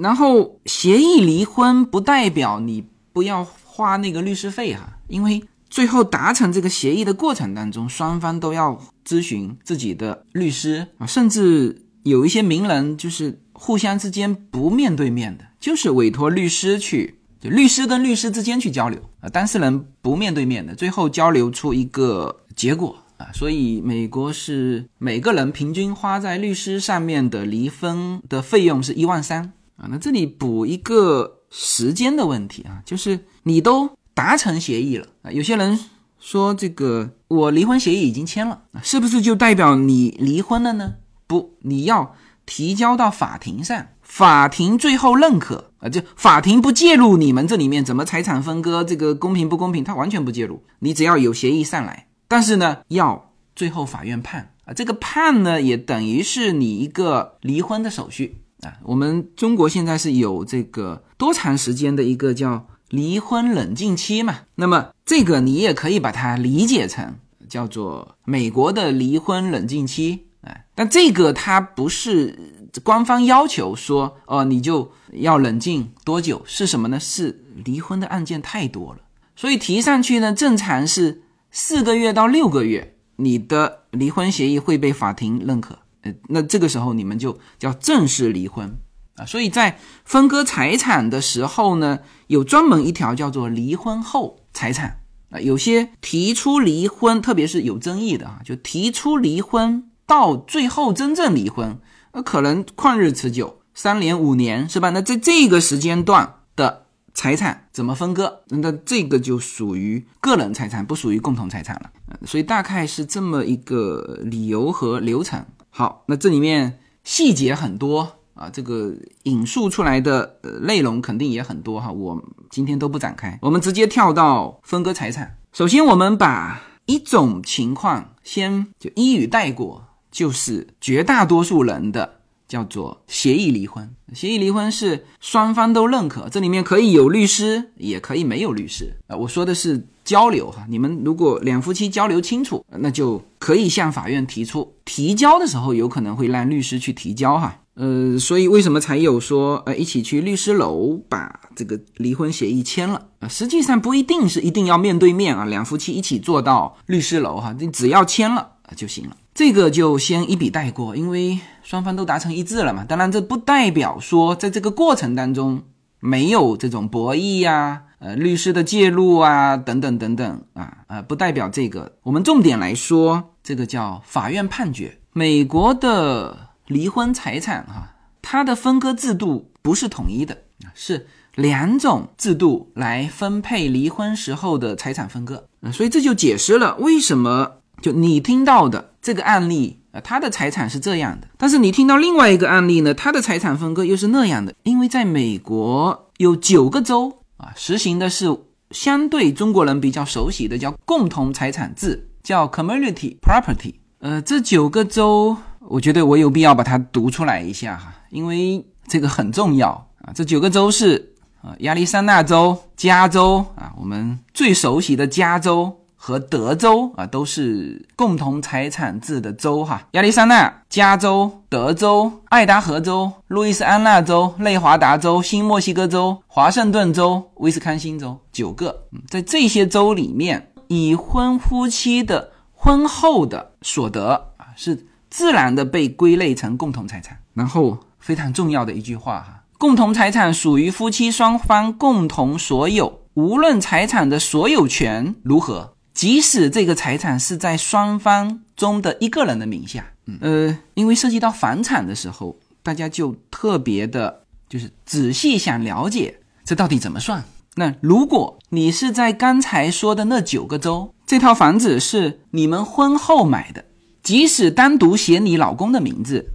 然后协议离婚不代表你不要花那个律师费哈，因为最后达成这个协议的过程当中，双方都要咨询自己的律师啊，甚至有一些名人就是互相之间不面对面的。就是委托律师去，就律师跟律师之间去交流啊，当事人不面对面的，最后交流出一个结果啊。所以美国是每个人平均花在律师上面的离婚的费用是一万三啊。那这里补一个时间的问题啊，就是你都达成协议了啊，有些人说这个我离婚协议已经签了，是不是就代表你离婚了呢？不，你要提交到法庭上。法庭最后认可啊，就法庭不介入你们这里面怎么财产分割，这个公平不公平，他完全不介入。你只要有协议上来，但是呢，要最后法院判啊，这个判呢也等于是你一个离婚的手续啊。我们中国现在是有这个多长时间的一个叫离婚冷静期嘛？那么这个你也可以把它理解成叫做美国的离婚冷静期啊，但这个它不是。官方要求说，哦，你就要冷静多久？是什么呢？是离婚的案件太多了，所以提上去呢，正常是四个月到六个月，你的离婚协议会被法庭认可。呃，那这个时候你们就叫正式离婚啊。所以在分割财产的时候呢，有专门一条叫做离婚后财产啊。有些提出离婚，特别是有争议的啊，就提出离婚到最后真正离婚。那可能旷日持久，三年五年是吧？那在这个时间段的财产怎么分割？那这个就属于个人财产，不属于共同财产了。所以大概是这么一个理由和流程。好，那这里面细节很多啊，这个引述出来的呃内容肯定也很多哈。我今天都不展开，我们直接跳到分割财产。首先，我们把一种情况先就一语带过。就是绝大多数人的叫做协议离婚，协议离婚是双方都认可，这里面可以有律师，也可以没有律师啊。我说的是交流哈，你们如果两夫妻交流清楚，那就可以向法院提出。提交的时候有可能会让律师去提交哈，呃，所以为什么才有说呃一起去律师楼把这个离婚协议签了啊？实际上不一定是一定要面对面啊，两夫妻一起坐到律师楼哈，你只要签了就行了。这个就先一笔带过，因为双方都达成一致了嘛。当然，这不代表说在这个过程当中没有这种博弈呀、呃律师的介入啊等等等等啊呃，不代表这个。我们重点来说，这个叫法院判决。美国的离婚财产哈，它的分割制度不是统一的是两种制度来分配离婚时候的财产分割。所以这就解释了为什么。就你听到的这个案例啊，他的财产是这样的，但是你听到另外一个案例呢，他的财产分割又是那样的。因为在美国有九个州啊，实行的是相对中国人比较熟悉的叫共同财产制叫 community property。呃，这九个州，我觉得我有必要把它读出来一下哈，因为这个很重要啊。这九个州是啊，亚利桑那州、加州啊，我们最熟悉的加州和德州啊，都是共同财产制的州哈。亚利桑那、加州、德州、爱达荷州、路易斯安那州、内华达州、新墨西哥州、华盛顿州、威斯康星州，九个。在这些州里面，已婚夫妻的。婚后的所得啊，是自然的被归类成共同财产。然后非常重要的一句话哈，共同财产属于夫妻双方共同所有，无论财产的所有权如何，即使这个财产是在双方中的一个人的名下。呃，因为涉及到房产的时候，大家就特别的，就是仔细想了解这到底怎么算。那如果你是在刚才说的那九个州。这套房子是你们婚后买的，即使单独写你老公的名字，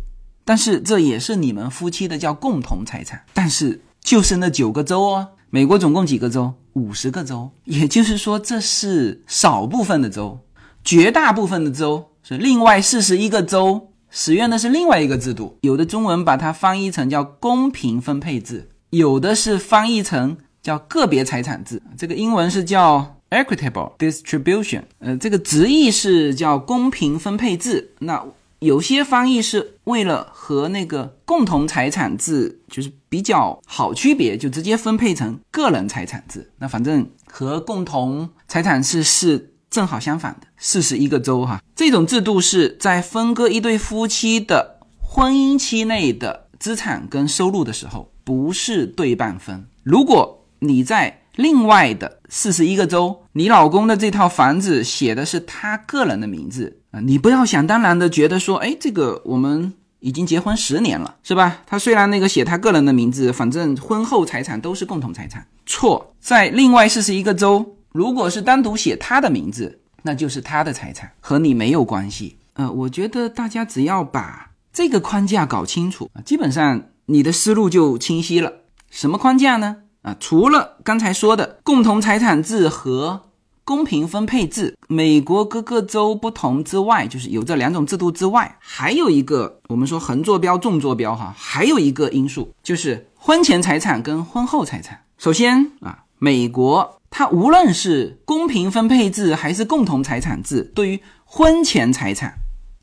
但是这也是你们夫妻的叫共同财产。但是就是那九个州哦，美国总共几个州？五十个州，也就是说这是少部分的州，绝大部分的州是另外四十一个州使用的是另外一个制度。有的中文把它翻译成叫公平分配制，有的是翻译成叫个别财产制。这个英文是叫。Equitable distribution，呃，这个直译是叫公平分配制。那有些翻译是为了和那个共同财产制就是比较好区别，就直接分配成个人财产制。那反正和共同财产制是正好相反的。四十一个州哈，这种制度是在分割一对夫妻的婚姻期内的资产跟收入的时候，不是对半分。如果你在另外的四十一个州，你老公的这套房子写的是他个人的名字你不要想当然的觉得说，哎，这个我们已经结婚十年了，是吧？他虽然那个写他个人的名字，反正婚后财产都是共同财产。错，在另外四十一个州，如果是单独写他的名字，那就是他的财产，和你没有关系。呃，我觉得大家只要把这个框架搞清楚，基本上你的思路就清晰了。什么框架呢？啊，除了刚才说的共同财产制和公平分配制，美国各个州不同之外，就是有这两种制度之外，还有一个我们说横坐标、纵坐标哈，还有一个因素就是婚前财产跟婚后财产。首先啊，美国它无论是公平分配制还是共同财产制，对于婚前财产。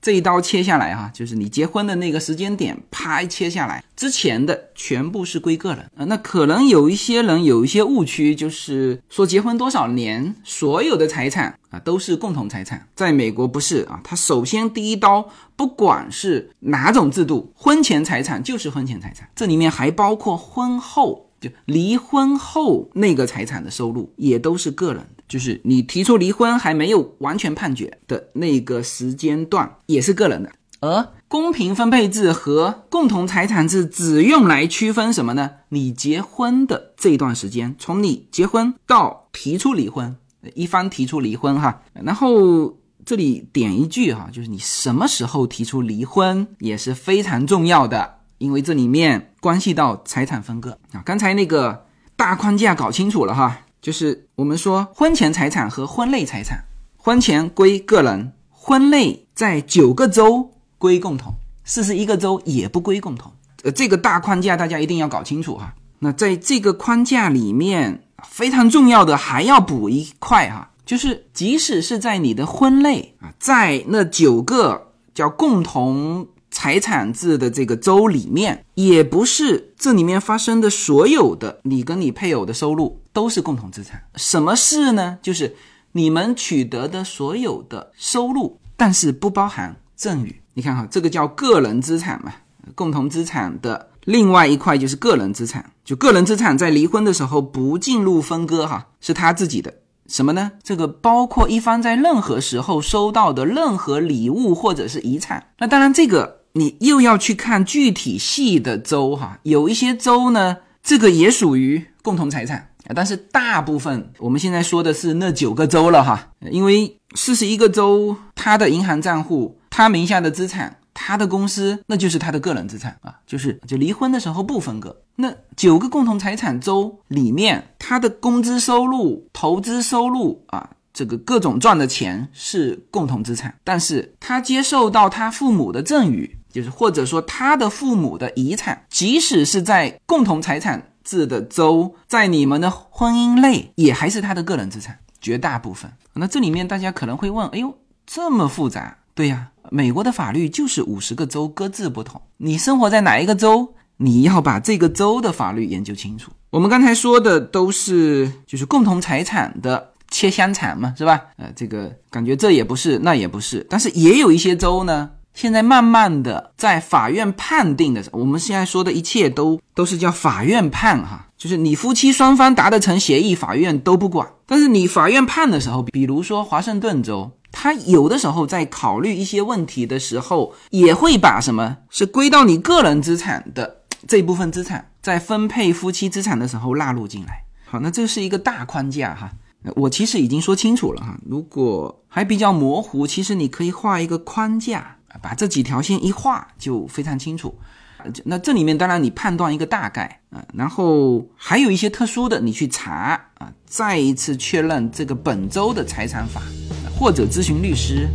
这一刀切下来哈，就是你结婚的那个时间点，啪一切下来，之前的全部是归个人啊。那可能有一些人有一些误区，就是说结婚多少年，所有的财产啊都是共同财产。在美国不是啊，他首先第一刀，不管是哪种制度，婚前财产就是婚前财产，这里面还包括婚后，就离婚后那个财产的收入也都是个人。就是你提出离婚还没有完全判决的那个时间段，也是个人的。而公平分配制和共同财产制只用来区分什么呢？你结婚的这一段时间，从你结婚到提出离婚，一方提出离婚哈，然后这里点一句哈，就是你什么时候提出离婚也是非常重要的，因为这里面关系到财产分割啊。刚才那个大框架搞清楚了哈。就是我们说婚前财产和婚内财产，婚前归个人，婚内在九个州归共同，四十一个州也不归共同。呃，这个大框架大家一定要搞清楚哈。那在这个框架里面，非常重要的还要补一块哈，就是即使是在你的婚内啊，在那九个叫共同。财产制的这个州里面，也不是这里面发生的所有的你跟你配偶的收入都是共同资产。什么是呢？就是你们取得的所有的收入，但是不包含赠与。你看哈，这个叫个人资产嘛。共同资产的另外一块就是个人资产，就个人资产在离婚的时候不进入分割哈，是他自己的。什么呢？这个包括一方在任何时候收到的任何礼物或者是遗产。那当然这个。你又要去看具体细的州哈，有一些州呢，这个也属于共同财产啊，但是大部分我们现在说的是那九个州了哈，因为四十一个州，他的银行账户，他名下的资产，他的公司，那就是他的个人资产啊，就是就离婚的时候不分割。那九个共同财产州里面，他的工资收入、投资收入啊。这个各种赚的钱是共同资产，但是他接受到他父母的赠与，就是或者说他的父母的遗产，即使是在共同财产制的州，在你们的婚姻内，也还是他的个人资产，绝大部分。那这里面大家可能会问，哎呦，这么复杂？对呀，美国的法律就是五十个州各自不同，你生活在哪一个州，你要把这个州的法律研究清楚。我们刚才说的都是就是共同财产的。切香肠嘛，是吧？呃，这个感觉这也不是，那也不是，但是也有一些州呢，现在慢慢的在法院判定的时候，我们现在说的一切都都是叫法院判哈，就是你夫妻双方达得成协议，法院都不管。但是你法院判的时候，比如说华盛顿州，他有的时候在考虑一些问题的时候，也会把什么是归到你个人资产的这部分资产，在分配夫妻资产的时候纳入进来。好，那这是一个大框架哈。我其实已经说清楚了哈，如果还比较模糊，其实你可以画一个框架，把这几条线一画就非常清楚。那这里面当然你判断一个大概啊，然后还有一些特殊的你去查啊，再一次确认这个本周的财产法，或者咨询律师。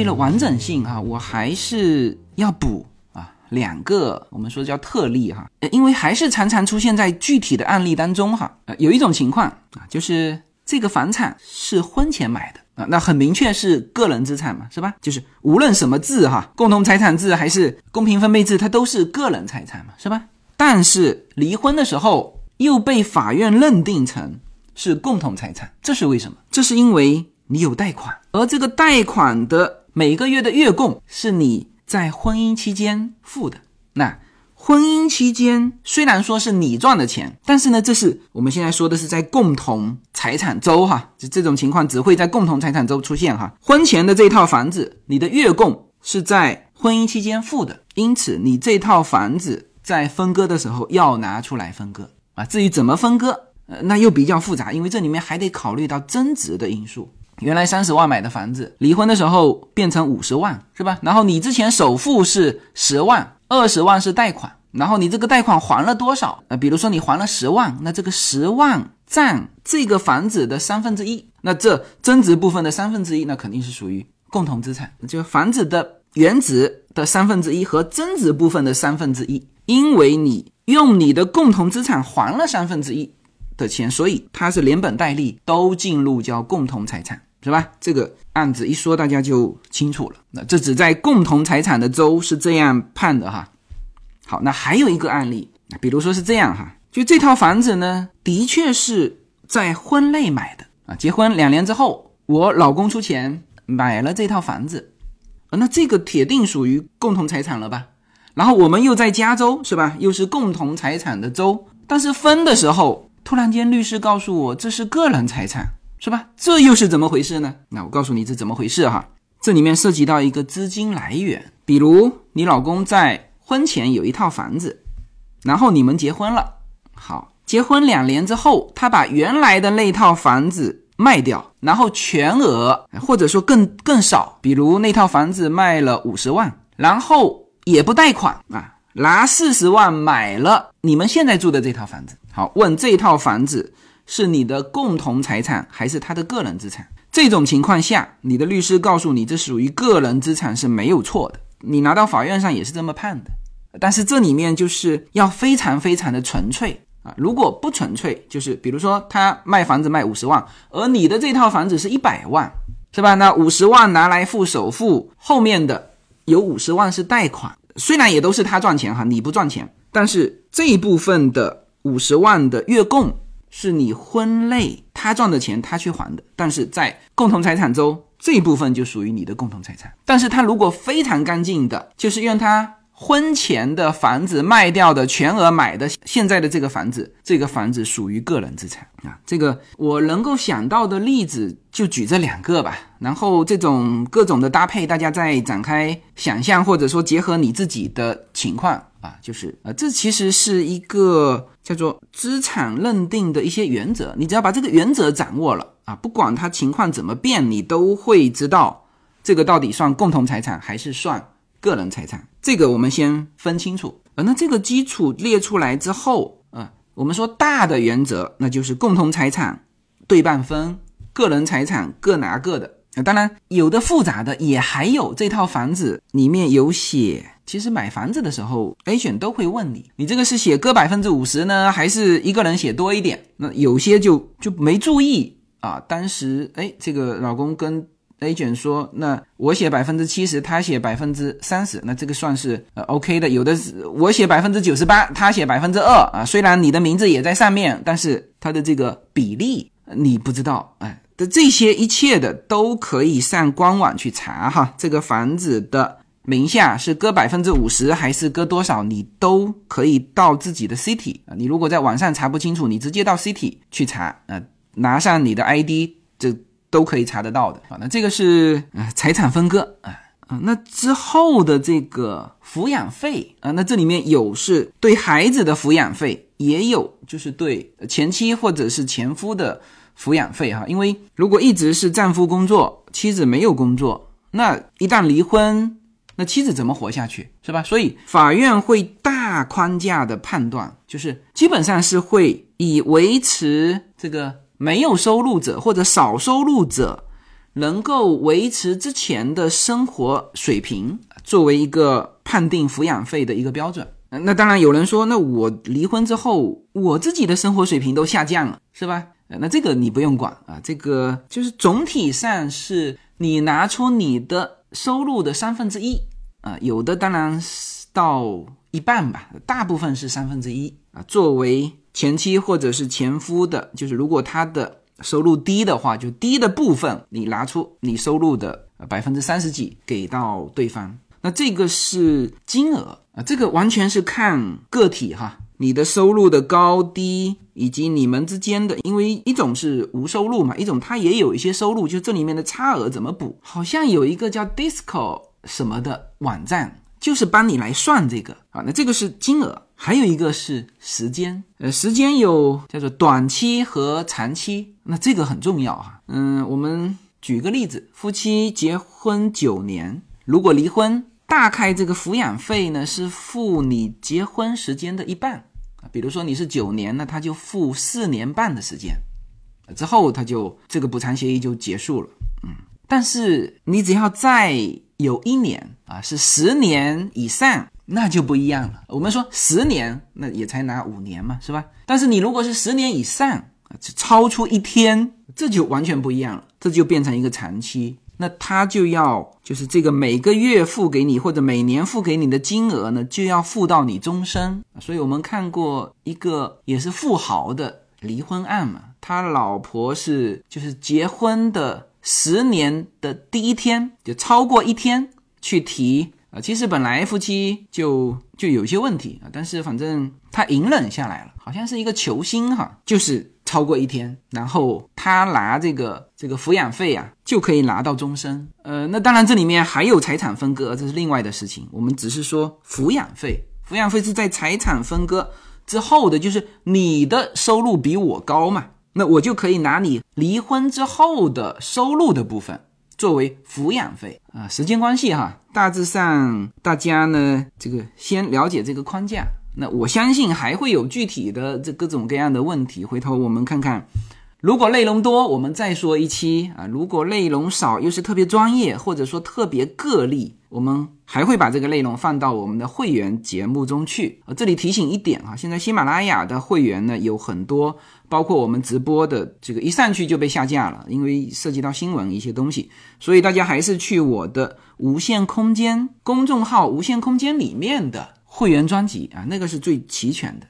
为了完整性哈，我还是要补啊两个，我们说叫特例哈，因为还是常常出现在具体的案例当中哈。呃，有一种情况啊，就是这个房产是婚前买的啊，那很明确是个人资产嘛，是吧？就是无论什么字哈，共同财产字还是公平分配制，它都是个人财产嘛，是吧？但是离婚的时候又被法院认定成是共同财产，这是为什么？这是因为你有贷款，而这个贷款的。每个月的月供是你在婚姻期间付的。那婚姻期间虽然说是你赚的钱，但是呢，这是我们现在说的是在共同财产周哈，就这种情况只会在共同财产周出现哈。婚前的这套房子，你的月供是在婚姻期间付的，因此你这套房子在分割的时候要拿出来分割啊。至于怎么分割，呃，那又比较复杂，因为这里面还得考虑到增值的因素。原来三十万买的房子，离婚的时候变成五十万，是吧？然后你之前首付是十万，二十万是贷款，然后你这个贷款还了多少？呃，比如说你还了十万，那这个十万占这个房子的三分之一，那这增值部分的三分之一，那肯定是属于共同资产，就房子的原值的三分之一和增值部分的三分之一，因为你用你的共同资产还了三分之一的钱，所以它是连本带利都进入叫共同财产。是吧？这个案子一说，大家就清楚了。那这只在共同财产的州是这样判的哈。好，那还有一个案例，比如说是这样哈，就这套房子呢，的确是在婚内买的啊，结婚两年之后，我老公出钱买了这套房子，那这个铁定属于共同财产了吧？然后我们又在加州，是吧？又是共同财产的州，但是分的时候，突然间律师告诉我这是个人财产。是吧？这又是怎么回事呢？那我告诉你这怎么回事哈。这里面涉及到一个资金来源，比如你老公在婚前有一套房子，然后你们结婚了，好，结婚两年之后，他把原来的那套房子卖掉，然后全额或者说更更少，比如那套房子卖了五十万，然后也不贷款啊，拿四十万买了你们现在住的这套房子。好，问这套房子。是你的共同财产还是他的个人资产？这种情况下，你的律师告诉你这属于个人资产是没有错的，你拿到法院上也是这么判的。但是这里面就是要非常非常的纯粹啊！如果不纯粹，就是比如说他卖房子卖五十万，而你的这套房子是一百万，是吧？那五十万拿来付首付，后面的有五十万是贷款，虽然也都是他赚钱哈，你不赚钱，但是这一部分的五十万的月供。是你婚内他赚的钱，他去还的，但是在共同财产中这一部分就属于你的共同财产。但是他如果非常干净的，就是用他婚前的房子卖掉的全额买的现在的这个房子，这个房子属于个人资产啊。这个我能够想到的例子就举这两个吧。然后这种各种的搭配，大家再展开想象，或者说结合你自己的情况啊，就是呃，这其实是一个叫做资产认定的一些原则。你只要把这个原则掌握了啊，不管它情况怎么变，你都会知道这个到底算共同财产还是算。个人财产，这个我们先分清楚。呃，那这个基础列出来之后，啊，我们说大的原则，那就是共同财产对半分，个人财产各拿各的。啊，当然有的复杂的也还有这套房子里面有写，其实买房子的时候，A 选都会问你，你这个是写各百分之五十呢，还是一个人写多一点？那有些就就没注意啊，当时哎，这个老公跟。A 卷说：“那我写百分之七十，他写百分之三十，那这个算是呃 OK 的。有的是我写百分之九十八，他写百分之二啊。虽然你的名字也在上面，但是他的这个比例你不知道。哎，的这些一切的都可以上官网去查哈。这个房子的名下是搁百分之五十还是搁多少，你都可以到自己的 City 啊。你如果在网上查不清楚，你直接到 City 去查啊，拿上你的 ID。”都可以查得到的啊，那这个是呃财产分割啊啊，那之后的这个抚养费啊，那这里面有是对孩子的抚养费，也有就是对前妻或者是前夫的抚养费哈，因为如果一直是丈夫工作，妻子没有工作，那一旦离婚，那妻子怎么活下去是吧？所以法院会大框架的判断，就是基本上是会以维持这个。没有收入者或者少收入者能够维持之前的生活水平，作为一个判定抚养费的一个标准。那当然有人说，那我离婚之后，我自己的生活水平都下降了，是吧？那这个你不用管啊，这个就是总体上是你拿出你的收入的三分之一啊，有的当然是到一半吧，大部分是三分之一啊，作为。前妻或者是前夫的，就是如果他的收入低的话，就低的部分你拿出你收入的百分之三十几给到对方，那这个是金额啊，这个完全是看个体哈，你的收入的高低以及你们之间的，因为一种是无收入嘛，一种他也有一些收入，就这里面的差额怎么补？好像有一个叫 Disco 什么的网站，就是帮你来算这个啊，那这个是金额。还有一个是时间，呃，时间有叫做短期和长期，那这个很重要哈。嗯，我们举个例子，夫妻结婚九年，如果离婚，大概这个抚养费呢是付你结婚时间的一半啊。比如说你是九年，那他就付四年半的时间，之后他就这个补偿协议就结束了。嗯，但是你只要再有一年啊，是十年以上。那就不一样了。我们说十年，那也才拿五年嘛，是吧？但是你如果是十年以上，超出一天，这就完全不一样了，这就变成一个长期。那他就要就是这个每个月付给你或者每年付给你的金额呢，就要付到你终身。所以我们看过一个也是富豪的离婚案嘛，他老婆是就是结婚的十年的第一天就超过一天去提。啊，其实本来夫妻就就有些问题啊，但是反正他隐忍下来了，好像是一个球星哈，就是超过一天，然后他拿这个这个抚养费啊，就可以拿到终身。呃，那当然这里面还有财产分割，这是另外的事情。我们只是说抚养费，抚养费是在财产分割之后的，就是你的收入比我高嘛，那我就可以拿你离婚之后的收入的部分。作为抚养费啊，时间关系哈，大致上大家呢，这个先了解这个框架。那我相信还会有具体的这各种各样的问题，回头我们看看。如果内容多，我们再说一期啊；如果内容少，又是特别专业或者说特别个例，我们还会把这个内容放到我们的会员节目中去。这里提醒一点啊，现在喜马拉雅的会员呢有很多，包括我们直播的这个一上去就被下架了，因为涉及到新闻一些东西，所以大家还是去我的无限空间公众号“无限空间”里面的会员专辑啊，那个是最齐全的。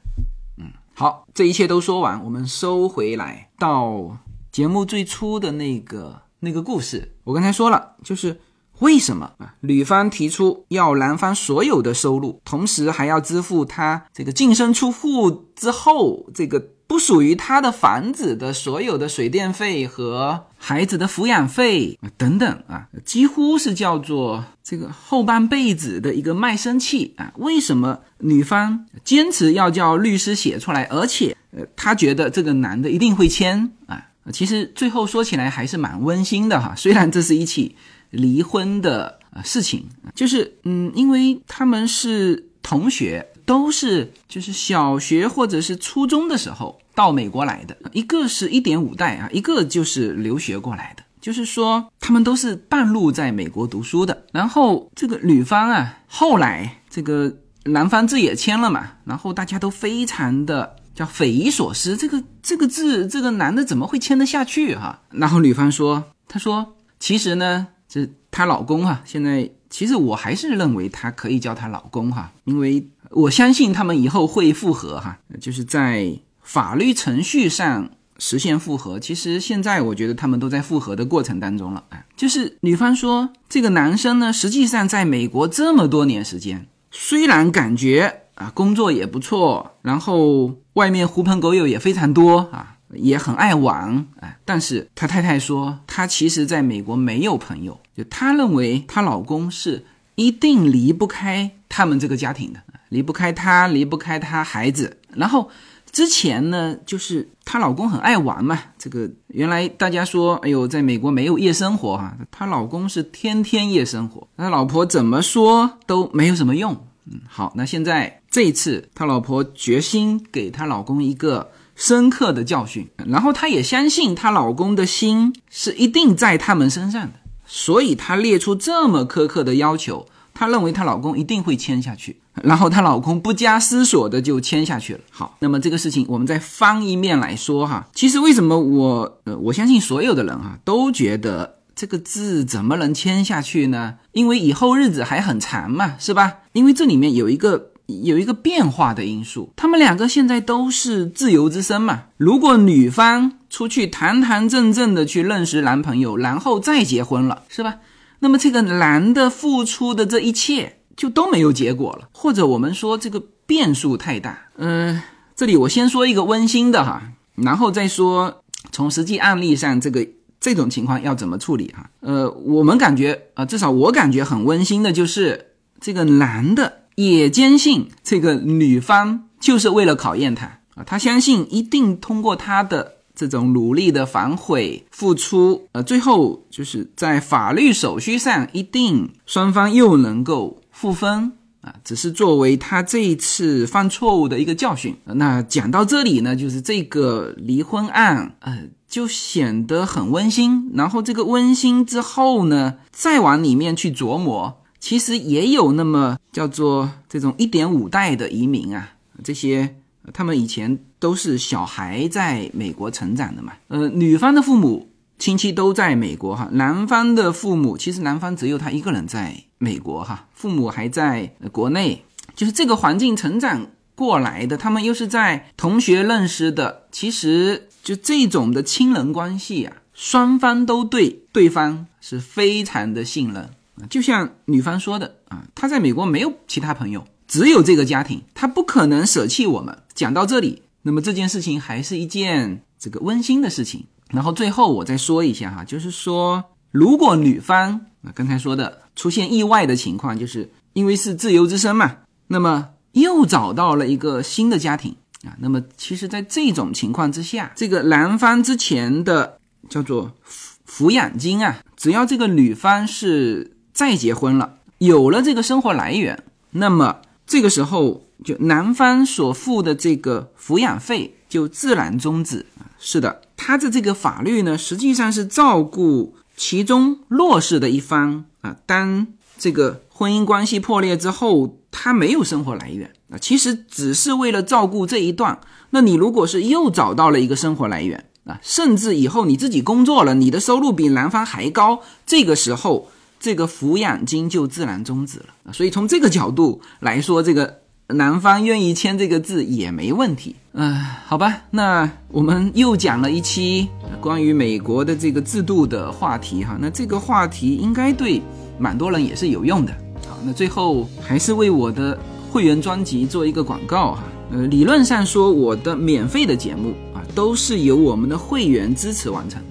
嗯好，这一切都说完，我们收回来到节目最初的那个那个故事。我刚才说了，就是为什么啊？女方提出要男方所有的收入，同时还要支付他这个净身出户之后这个不属于他的房子的所有的水电费和孩子的抚养费啊等等啊，几乎是叫做这个后半辈子的一个卖身契啊。为什么女方坚持要叫律师写出来，而且呃，她觉得这个男的一定会签啊？其实最后说起来还是蛮温馨的哈，虽然这是一起。离婚的事情，就是嗯，因为他们是同学，都是就是小学或者是初中的时候到美国来的，一个是一点五代啊，一个就是留学过来的，就是说他们都是半路在美国读书的。然后这个女方啊，后来这个男方字也签了嘛，然后大家都非常的叫匪夷所思，这个这个字这个男的怎么会签得下去哈？然后女方说，她说其实呢。这她老公哈，现在其实我还是认为她可以叫她老公哈，因为我相信他们以后会复合哈，就是在法律程序上实现复合。其实现在我觉得他们都在复合的过程当中了啊。就是女方说，这个男生呢，实际上在美国这么多年时间，虽然感觉啊工作也不错，然后外面狐朋狗友也非常多啊。也很爱玩，哎，但是他太太说，她其实在美国没有朋友，就她认为她老公是一定离不开他们这个家庭的，离不开她，离不开她孩子。然后之前呢，就是她老公很爱玩嘛，这个原来大家说，哎呦，在美国没有夜生活哈，她老公是天天夜生活，他老婆怎么说都没有什么用。嗯，好，那现在这一次，她老婆决心给她老公一个。深刻的教训，然后她也相信她老公的心是一定在他们身上的，所以她列出这么苛刻的要求，她认为她老公一定会签下去，然后她老公不加思索的就签下去了。好，那么这个事情我们再翻一面来说哈，其实为什么我呃我相信所有的人啊都觉得这个字怎么能签下去呢？因为以后日子还很长嘛，是吧？因为这里面有一个。有一个变化的因素，他们两个现在都是自由之身嘛。如果女方出去堂堂正正的去认识男朋友，然后再结婚了，是吧？那么这个男的付出的这一切就都没有结果了，或者我们说这个变数太大。嗯，这里我先说一个温馨的哈，然后再说从实际案例上这个这种情况要怎么处理哈。呃，我们感觉啊，至少我感觉很温馨的就是这个男的。也坚信这个女方就是为了考验他啊，他相信一定通过他的这种努力的反悔付出，呃，最后就是在法律手续上一定双方又能够复婚啊，只是作为他这一次犯错误的一个教训。那讲到这里呢，就是这个离婚案，呃，就显得很温馨。然后这个温馨之后呢，再往里面去琢磨。其实也有那么叫做这种一点五代的移民啊，这些他们以前都是小孩在美国成长的嘛。呃，女方的父母亲戚都在美国哈，男方的父母其实男方只有他一个人在美国哈，父母还在国内，就是这个环境成长过来的，他们又是在同学认识的，其实就这种的亲人关系啊，双方都对对方是非常的信任。就像女方说的啊，她在美国没有其他朋友，只有这个家庭，她不可能舍弃我们。讲到这里，那么这件事情还是一件这个温馨的事情。然后最后我再说一下哈，就是说，如果女方啊刚才说的出现意外的情况，就是因为是自由之身嘛，那么又找到了一个新的家庭啊，那么其实，在这种情况之下，这个男方之前的叫做抚抚养金啊，只要这个女方是。再结婚了，有了这个生活来源，那么这个时候就男方所付的这个抚养费就自然终止是的，他的这个法律呢，实际上是照顾其中弱势的一方啊。当这个婚姻关系破裂之后，他没有生活来源啊，其实只是为了照顾这一段。那你如果是又找到了一个生活来源啊，甚至以后你自己工作了，你的收入比男方还高，这个时候。这个抚养金就自然终止了所以从这个角度来说，这个男方愿意签这个字也没问题。嗯，好吧，那我们又讲了一期关于美国的这个制度的话题哈。那这个话题应该对蛮多人也是有用的。好，那最后还是为我的会员专辑做一个广告哈。呃，理论上说，我的免费的节目啊，都是由我们的会员支持完成。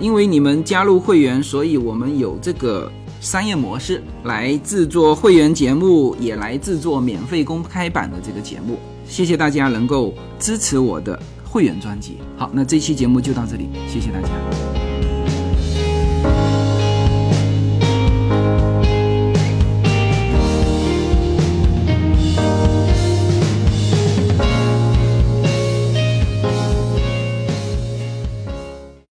因为你们加入会员，所以我们有这个商业模式来制作会员节目，也来制作免费公开版的这个节目。谢谢大家能够支持我的会员专辑。好，那这期节目就到这里，谢谢大家。